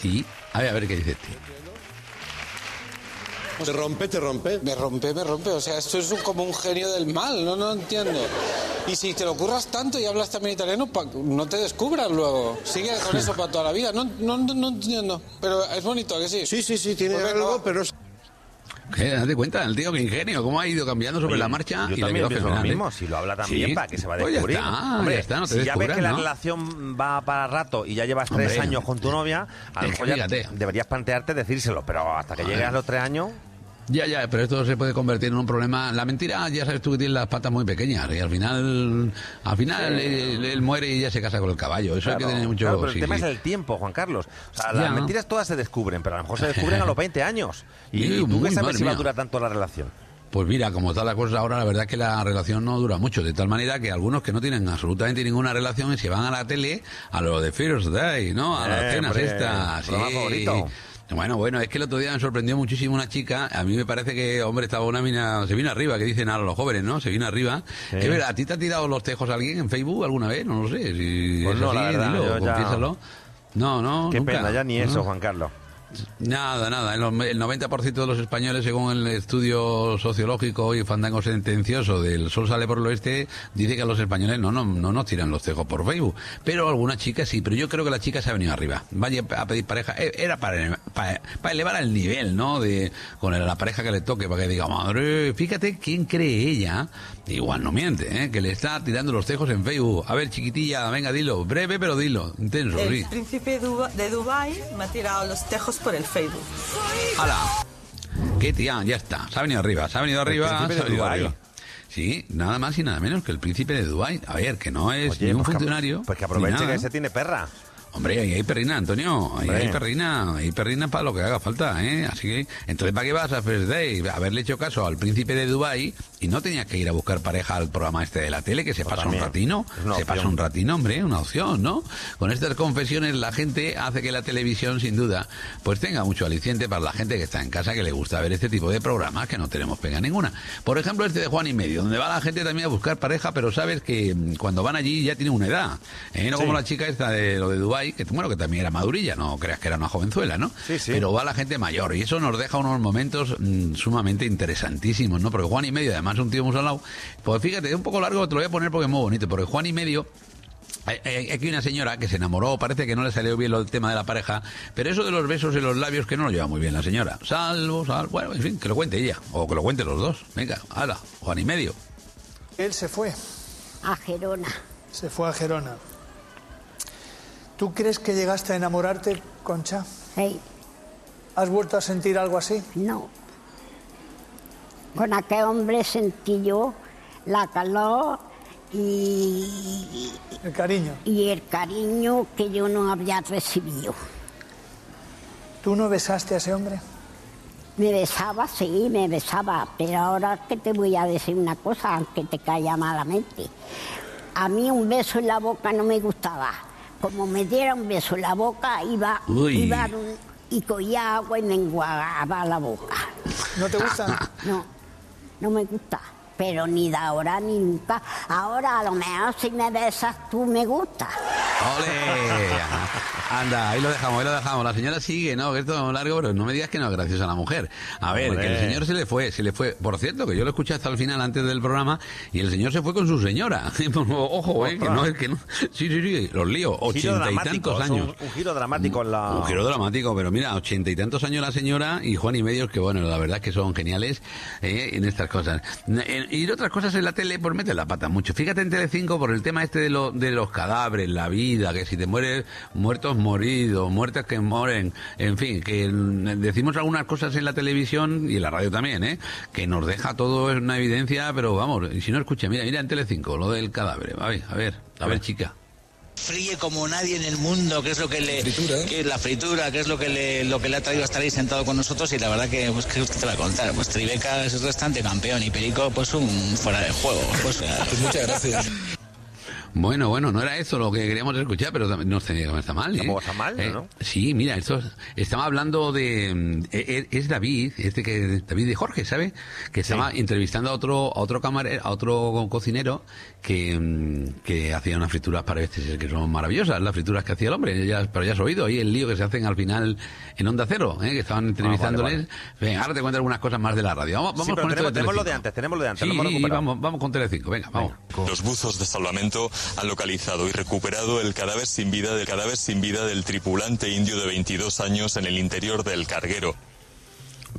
Sí. A ver, a ver qué dice tío. Te rompe, te rompe. Me rompe, me rompe. O sea, esto es como un genio del mal, no, no entiendo. Y si te lo curras tanto y hablas también italiano, no te descubras luego. Sigue con eso para toda la vida. No, no, no entiendo. Pero es bonito, que sí? Sí, sí, sí, tiene pues algo, pero... ¿Qué? Date cuenta, el tío, que ingenio, cómo ha ido cambiando sobre la marcha. Yo y también pienso lo mismo, si lo habla también, ¿para que se va a pues descubrir? Hombre, ya está, no te si ya ves que la relación va para rato y ya llevas tres años con tu novia, a lo mejor ya deberías plantearte decírselo, pero hasta que llegues a los tres años... Ya, ya, pero esto se puede convertir en un problema. La mentira, ya sabes tú que tiene las patas muy pequeñas y al final, al final él, muere y ya se casa con el caballo. Eso hay que tener mucho. pero el tema es el tiempo, Juan Carlos. O sea, las mentiras todas se descubren, pero a lo mejor se descubren a los 20 años. Y, tú qué sabes si va a durar tanto la relación. Pues mira, como está la cosa ahora, la verdad es que la relación no dura mucho, de tal manera que algunos que no tienen absolutamente ninguna relación se van a la tele a lo de First Day, ¿no? A las cenas hombre, estas. sí. favorito. Bueno, bueno, es que el otro día me sorprendió muchísimo una chica. A mí me parece que, hombre, estaba una mina. Se vino arriba, que dicen ahora los jóvenes, ¿no? Se vino arriba. Sí. Es verdad, ¿a ti te ha tirado los tejos alguien en Facebook alguna vez? No lo sé. Si Pues es no, así, la verdad, dilo, ya- confiésalo. No, no, Qué nunca. pena, ya ni eso. Juan Carlos. Nada, nada. El el 90% de los españoles, según el estudio sociológico y fandango sentencioso del Sol sale por el oeste, dice que a los españoles no, no, no nos tiran los tejos por Facebook. Pero algunas chicas sí, pero yo creo que la chica se ha venido arriba. Vaya a pedir pareja. Eh, Era para, para, para elevar el nivel, ¿no? De, con la pareja que le toque, para que diga, madre, fíjate quién cree ella. Igual no miente, ¿eh? Que le está tirando los tejos en Facebook. A ver, chiquitilla, venga, dilo. Breve, pero dilo. Intenso, El sí. príncipe de Dubai me ha tirado los tejos por el Facebook. ¡Hala! ¿Qué tía? Ya está. Se ha venido arriba, se ha venido arriba, se ha venido arriba. Sí, nada más y nada menos que el príncipe de Dubái. A ver, que no es Oye, ni un pues que- funcionario. Pues que aproveche que ese tiene perra. Hombre, ahí hay perrina, Antonio. Ahí Hombre. hay perrina. Hay perrina para lo que haga falta, ¿eh? Así que, entonces, ¿para qué vas a First Day? Haberle hecho caso al príncipe de Dubai y no tenías que ir a buscar pareja al programa este de la tele, que se Pues pasa un ratino. Se opción. pasa un ratino, hombre, una opción, ¿no? Con estas confesiones, la gente hace que la televisión, sin duda, pues tenga mucho aliciente para la gente que está en casa, que le gusta ver este tipo de programas, que no tenemos pega ninguna. Por ejemplo, este de Juan y Medio, donde va la gente también a buscar pareja, pero sabes que mm, cuando van allí ya tiene una edad. ¿eh? No Sí. como la chica esta de lo de Dubai que bueno, que también era madurilla, no creas que era una jovenzuela, ¿no? Sí, sí. Pero va la gente mayor y eso nos deja unos momentos mm, sumamente interesantísimos, ¿no? Porque Juan y Medio, además, un tío muy salado, pues fíjate, es un poco largo, te lo voy a poner porque es muy bonito, porque Juan y Medio hay, hay- aquí hay una señora que se enamoró, parece que no le salió bien lo- el tema de la pareja, pero eso de los besos en los labios que no lo lleva muy bien la señora. Salvo, salvo, bueno, en fin, que lo cuente ella, o que lo cuente los dos. Venga, hala, Juan y medio. Él se fue. A Gerona. Se fue a Gerona. ¿Tú crees que llegaste a enamorarte, Concha? Sí. ¿Has vuelto a sentir algo así? No. Con aquel hombre sentí yo la calor y, El cariño. y el cariño que yo no había recibido. ¿Tú no besaste a ese hombre? Me besaba, sí, me besaba, pero ahora que te voy a decir una cosa, aunque te caiga malamente. A mí un beso en la boca no me gustaba. Como me diera un beso en la boca, iba, Uy. iba a un- y cogía agua y me enguagaba la boca. ¿No te gusta? [laughs] No, no me gusta. Pero ni de ahora ni nunca. Ahora a lo mejor si me besas tú me gusta. ¡Ole! [laughs] Anda, ahí lo dejamos, ahí lo dejamos. La señora sigue, ¿no? Que esto es largo, pero no me digas que no es graciosa la mujer. A ver, Hombre. que el señor se le fue, se le fue. Por cierto, que yo lo escuché hasta el final antes del programa y el señor se fue con su señora. [laughs] Ojo, eh, que no es que no. Sí, sí, sí, los líos. Ochenta y tantos un- años. Un, giro dramático en la... Un giro dramático, pero mira, ochenta y tantos años la señora y Juan y Medios, que bueno, la verdad es que son geniales eh, en estas cosas. Y otras cosas en la tele, pues mete la pata mucho. Fíjate en Telecinco por el tema este de, lo- de los cadáveres, la vida, que si te mueres, muertos moridos, muertes que mueren, en fin, que decimos algunas cosas en la televisión y en la radio también, ¿eh? Que nos deja todo en una evidencia, pero vamos, si no escucha, mira, mira en Telecinco, lo del cadáver, a ver, a ver, a ver, chica. fríe como nadie en el mundo, que es lo que le que es la fritura, que es lo que le lo que le ha traído a estar ahí sentado con nosotros y la verdad que pues que te va a contar, pues Tribeca es el restante campeón y Perico pues un fuera de juego, pues, muchas gracias. [laughs] Bueno, bueno, no era eso lo que queríamos escuchar, pero no tenía que está mal. ¿eh? Tampoco está mal, Eh, ¿no? Sí, mira, esto es- estaba hablando de mm, eh, eh, es David, este que David de Jorge, ¿sabe? Que estaba entrevistando a otro a otro camarero, a otro cocinero que, mm, que hacía unas frituras parece ser que son maravillosas, las frituras que hacía el hombre, ya, pero ya has oído ahí el lío que se hacen al final en Onda Cero, ¿eh? que estaban entrevistándoles. Venga, ahora te cuento algunas cosas más de la radio. Vamos, vamos Sí, pero con esto tenemos, de tenemos lo de antes, tenemos lo de antes. Sí, lo hemos recuperado. vamos, vamos con Telecinco, venga, vamos. Los buzos de salvamento han localizado y recuperado el cadáver sin vida del cadáver sin vida del tripulante indio de 22 años en el interior del carguero.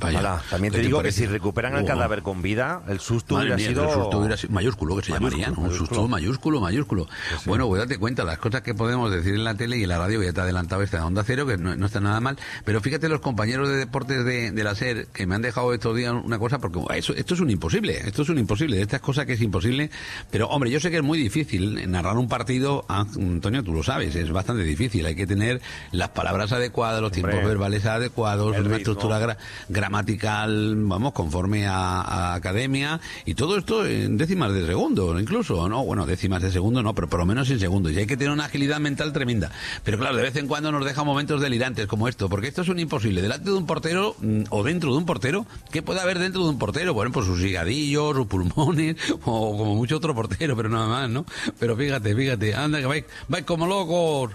Vaya, Hola, también ¿qué te te digo que si recuperan el Oh. cadáver con vida, el susto hubiera mía, sido... el susto hubiera sido mayúsculo, que se Mayúsculo, llamaría, ¿no? Un susto mayúsculo, mayúsculo. Bueno, pues date cuenta, las cosas que podemos decir en la tele y en la radio, que ya te he adelantado esta de Onda Cero, que no, no está nada mal, pero fíjate los compañeros de deportes de, de la SER, que me han dejado estos días una cosa, porque eso, esto es un imposible, esto es un imposible, estas cosas que es imposible, pero hombre, yo sé que es muy difícil narrar un partido, ah, Antonio, tú lo sabes, es bastante difícil, hay que tener las palabras adecuadas, los tiempos verbales adecuados, una ritmo. estructura gra- gramatical, vamos, conforme a, academia, y todo esto en décimas de segundo, incluso, ¿no? Bueno, décimas de segundo no, pero por lo menos en segundos. Y hay que tener una agilidad mental tremenda. Pero claro, de vez en cuando nos deja momentos delirantes como esto, porque esto es un imposible. Delante de un portero, mm, o dentro de un portero, ¿qué puede haber dentro de un portero? Bueno, pues sus higadillos, sus pulmones, [laughs] o como mucho otro portero, pero nada más, ¿no? Pero fíjate, fíjate, anda que vais, vais como locos.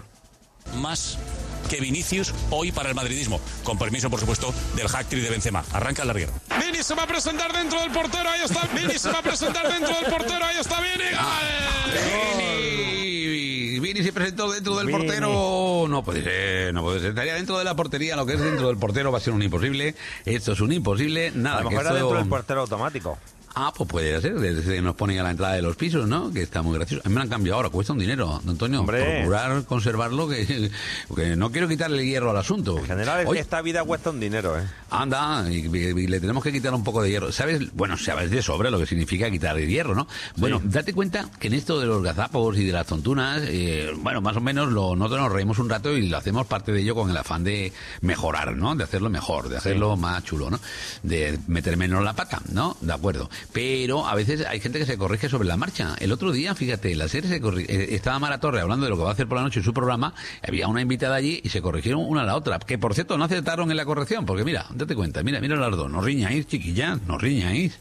Más que Vinicius hoy para el madridismo. Con permiso, por supuesto, del hack trick de Benzema. Arranca el larguero. Vini se va a presentar dentro del portero, ahí está. Vini se va a presentar dentro del portero, ahí está Vini. Vini, Vini se presentó dentro del Vini. portero. No puede ser, no puede ser. Estaría dentro de la portería. Lo que es dentro del portero va a ser un imposible. Esto es un imposible. Nada, A lo que era esto- dentro del portero automático. Ah, pues puede ser, desde que nos ponen a la entrada de los pisos, ¿no? Que está muy gracioso. A mí me lo han cambiado ahora, cuesta un dinero, don Antonio. Hombre. Procurar conservarlo, que, que no quiero quitarle el hierro al asunto. En general, Oye, esta vida cuesta un dinero, ¿eh? Anda, y, y le tenemos que quitar un poco de hierro. ¿Sabes? Bueno, sabes de sobra lo que significa quitar el hierro, ¿no? Bueno, date cuenta que en esto de los gazapos y de las tontunas, eh, bueno, más o menos lo, nosotros nos reímos un rato y lo hacemos parte de ello con el afán de mejorar, ¿no? De hacerlo mejor, de hacerlo más chulo, ¿no? De meter menos la pata, ¿no? De acuerdo. Pero a veces hay gente que se corrige sobre la marcha. El otro día, fíjate, la serie se corri- eh, estaba Mara Torre hablando de lo que va a hacer por la noche en su programa, había una invitada allí y se corrigieron una a la otra, que por cierto no acertaron en la corrección, porque mira, date cuenta, mira, mira las dos, no riñáis, chiquillas, no riñáis.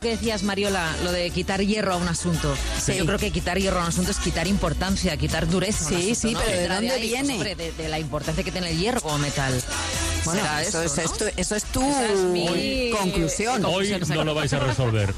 ¿Qué decías, Mariola, lo de quitar hierro a un asunto? Que Yo creo que quitar hierro a un asunto es quitar importancia, quitar dureza. Sí, asunto, sí, ¿no? pero ¿de dónde ahí, pues, viene? hombre, de, de la importancia que tiene el hierro como metal. Bueno, eso, eso, es, esto- eso es tu Esa es mi conclusión. Hoy no lo vais a resolver.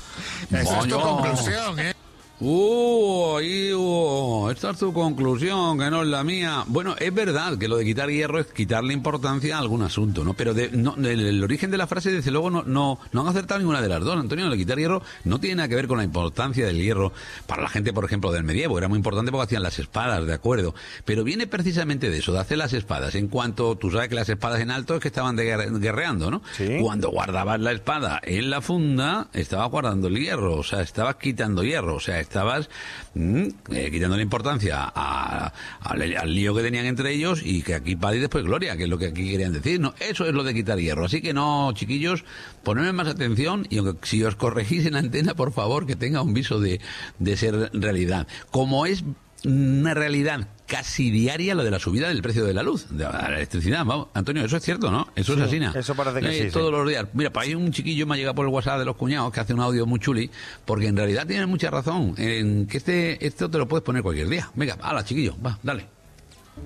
Esa es tu conclusión, ¿eh? Uh, uh, esta es tu conclusión, que no es la mía. Bueno, es verdad que lo de quitar hierro es quitarle importancia a algún asunto, ¿no? Pero de, no, el origen de la frase, desde luego, no, no, no han acertado ninguna de las dos. Antonio, lo de quitar hierro no tiene nada que ver con la importancia del hierro para la gente, por ejemplo, del medievo. Era muy importante porque hacían las espadas, de acuerdo. Pero viene precisamente de eso, de hacer las espadas. En cuanto, tú sabes que las espadas en alto es que estaban de guerre- guerreando, ¿no? Cuando guardabas la espada en la funda, estabas guardando el hierro, o sea, estabas quitando hierro, o sea, estabas mm, eh, quitando la importancia a- al, al lío que tenían entre ellos y que aquí paz y después gloria, que es lo que aquí querían decir, ¿no? Eso es lo de quitar hierro. Así que no, chiquillos, ponedme más atención y aunque si os corregís en antena, por favor, que tenga un viso de, de ser realidad. Como es una realidad casi diaria lo de la subida del precio de la luz, de la electricidad. Vamos, Antonio, eso es cierto, ¿no? Eso Sí, es así, ¿no? eso parece que Eh, sí, sí. Todos los días. Mira, para ahí un chiquillo me ha llegado por el WhatsApp de los cuñados que hace un audio muy chuli, porque en realidad tiene mucha razón en que este esto te lo puedes poner cualquier día. Venga, hala, chiquillo, va, dale.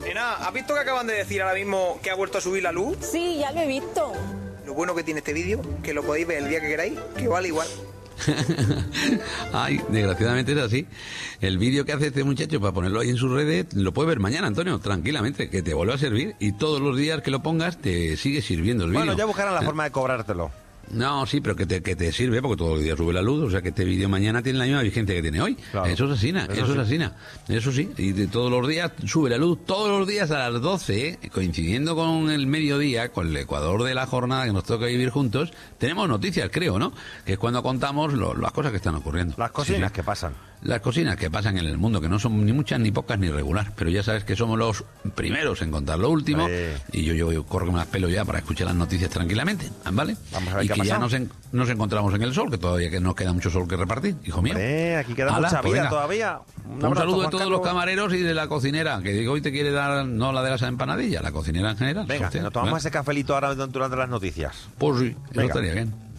Nena, ¿has visto que acaban de decir ahora mismo que ha vuelto a subir la luz? Sí, ya lo he visto. Lo bueno que tiene este vídeo, que lo podéis ver el día que queráis, que vale igual. [laughs] Ay, desgraciadamente es así. El vídeo que hace este muchacho para ponerlo ahí en sus redes lo puedes ver mañana, Antonio, tranquilamente, que te vuelve a servir y todos los días que lo pongas te sigue sirviendo el vídeo. Bueno, ya buscarán la forma de cobrártelo. No, sí, pero que te, que te sirve porque todos los días sube la luz, o sea que este vídeo mañana tiene la misma vigencia que tiene hoy. Eso es asina, Eso eso, sí. es asina, eso sí. Y de todos los días sube la luz, todos los días a las 12, ¿eh? coincidiendo con el mediodía, con el ecuador de la jornada que nos toca vivir juntos, tenemos noticias, creo, ¿no? Que es cuando contamos lo- las cosas que están ocurriendo. Las cocinas que pasan. Las cocinas que pasan en el mundo, que no son ni muchas, ni pocas, ni regular, pero ya sabes que somos los primeros en contar lo último, y yo, yo, yo corro más pelo ya para escuchar las noticias tranquilamente, ¿vale? Vamos a ver y qué ha que ya nos, en- nos encontramos en el sol, que todavía que nos queda mucho sol que repartir, hijo mío. Hombre, aquí queda Hala, mucha pues vida venga. todavía. Un, saludo de todos los camareros y de la cocinera, que digo hoy te quiere dar, no la de las empanadillas, la cocinera en general. Venga, nos tomamos ese cafelito ahora durante las noticias. Pues sí, eso Venga. estaría bien.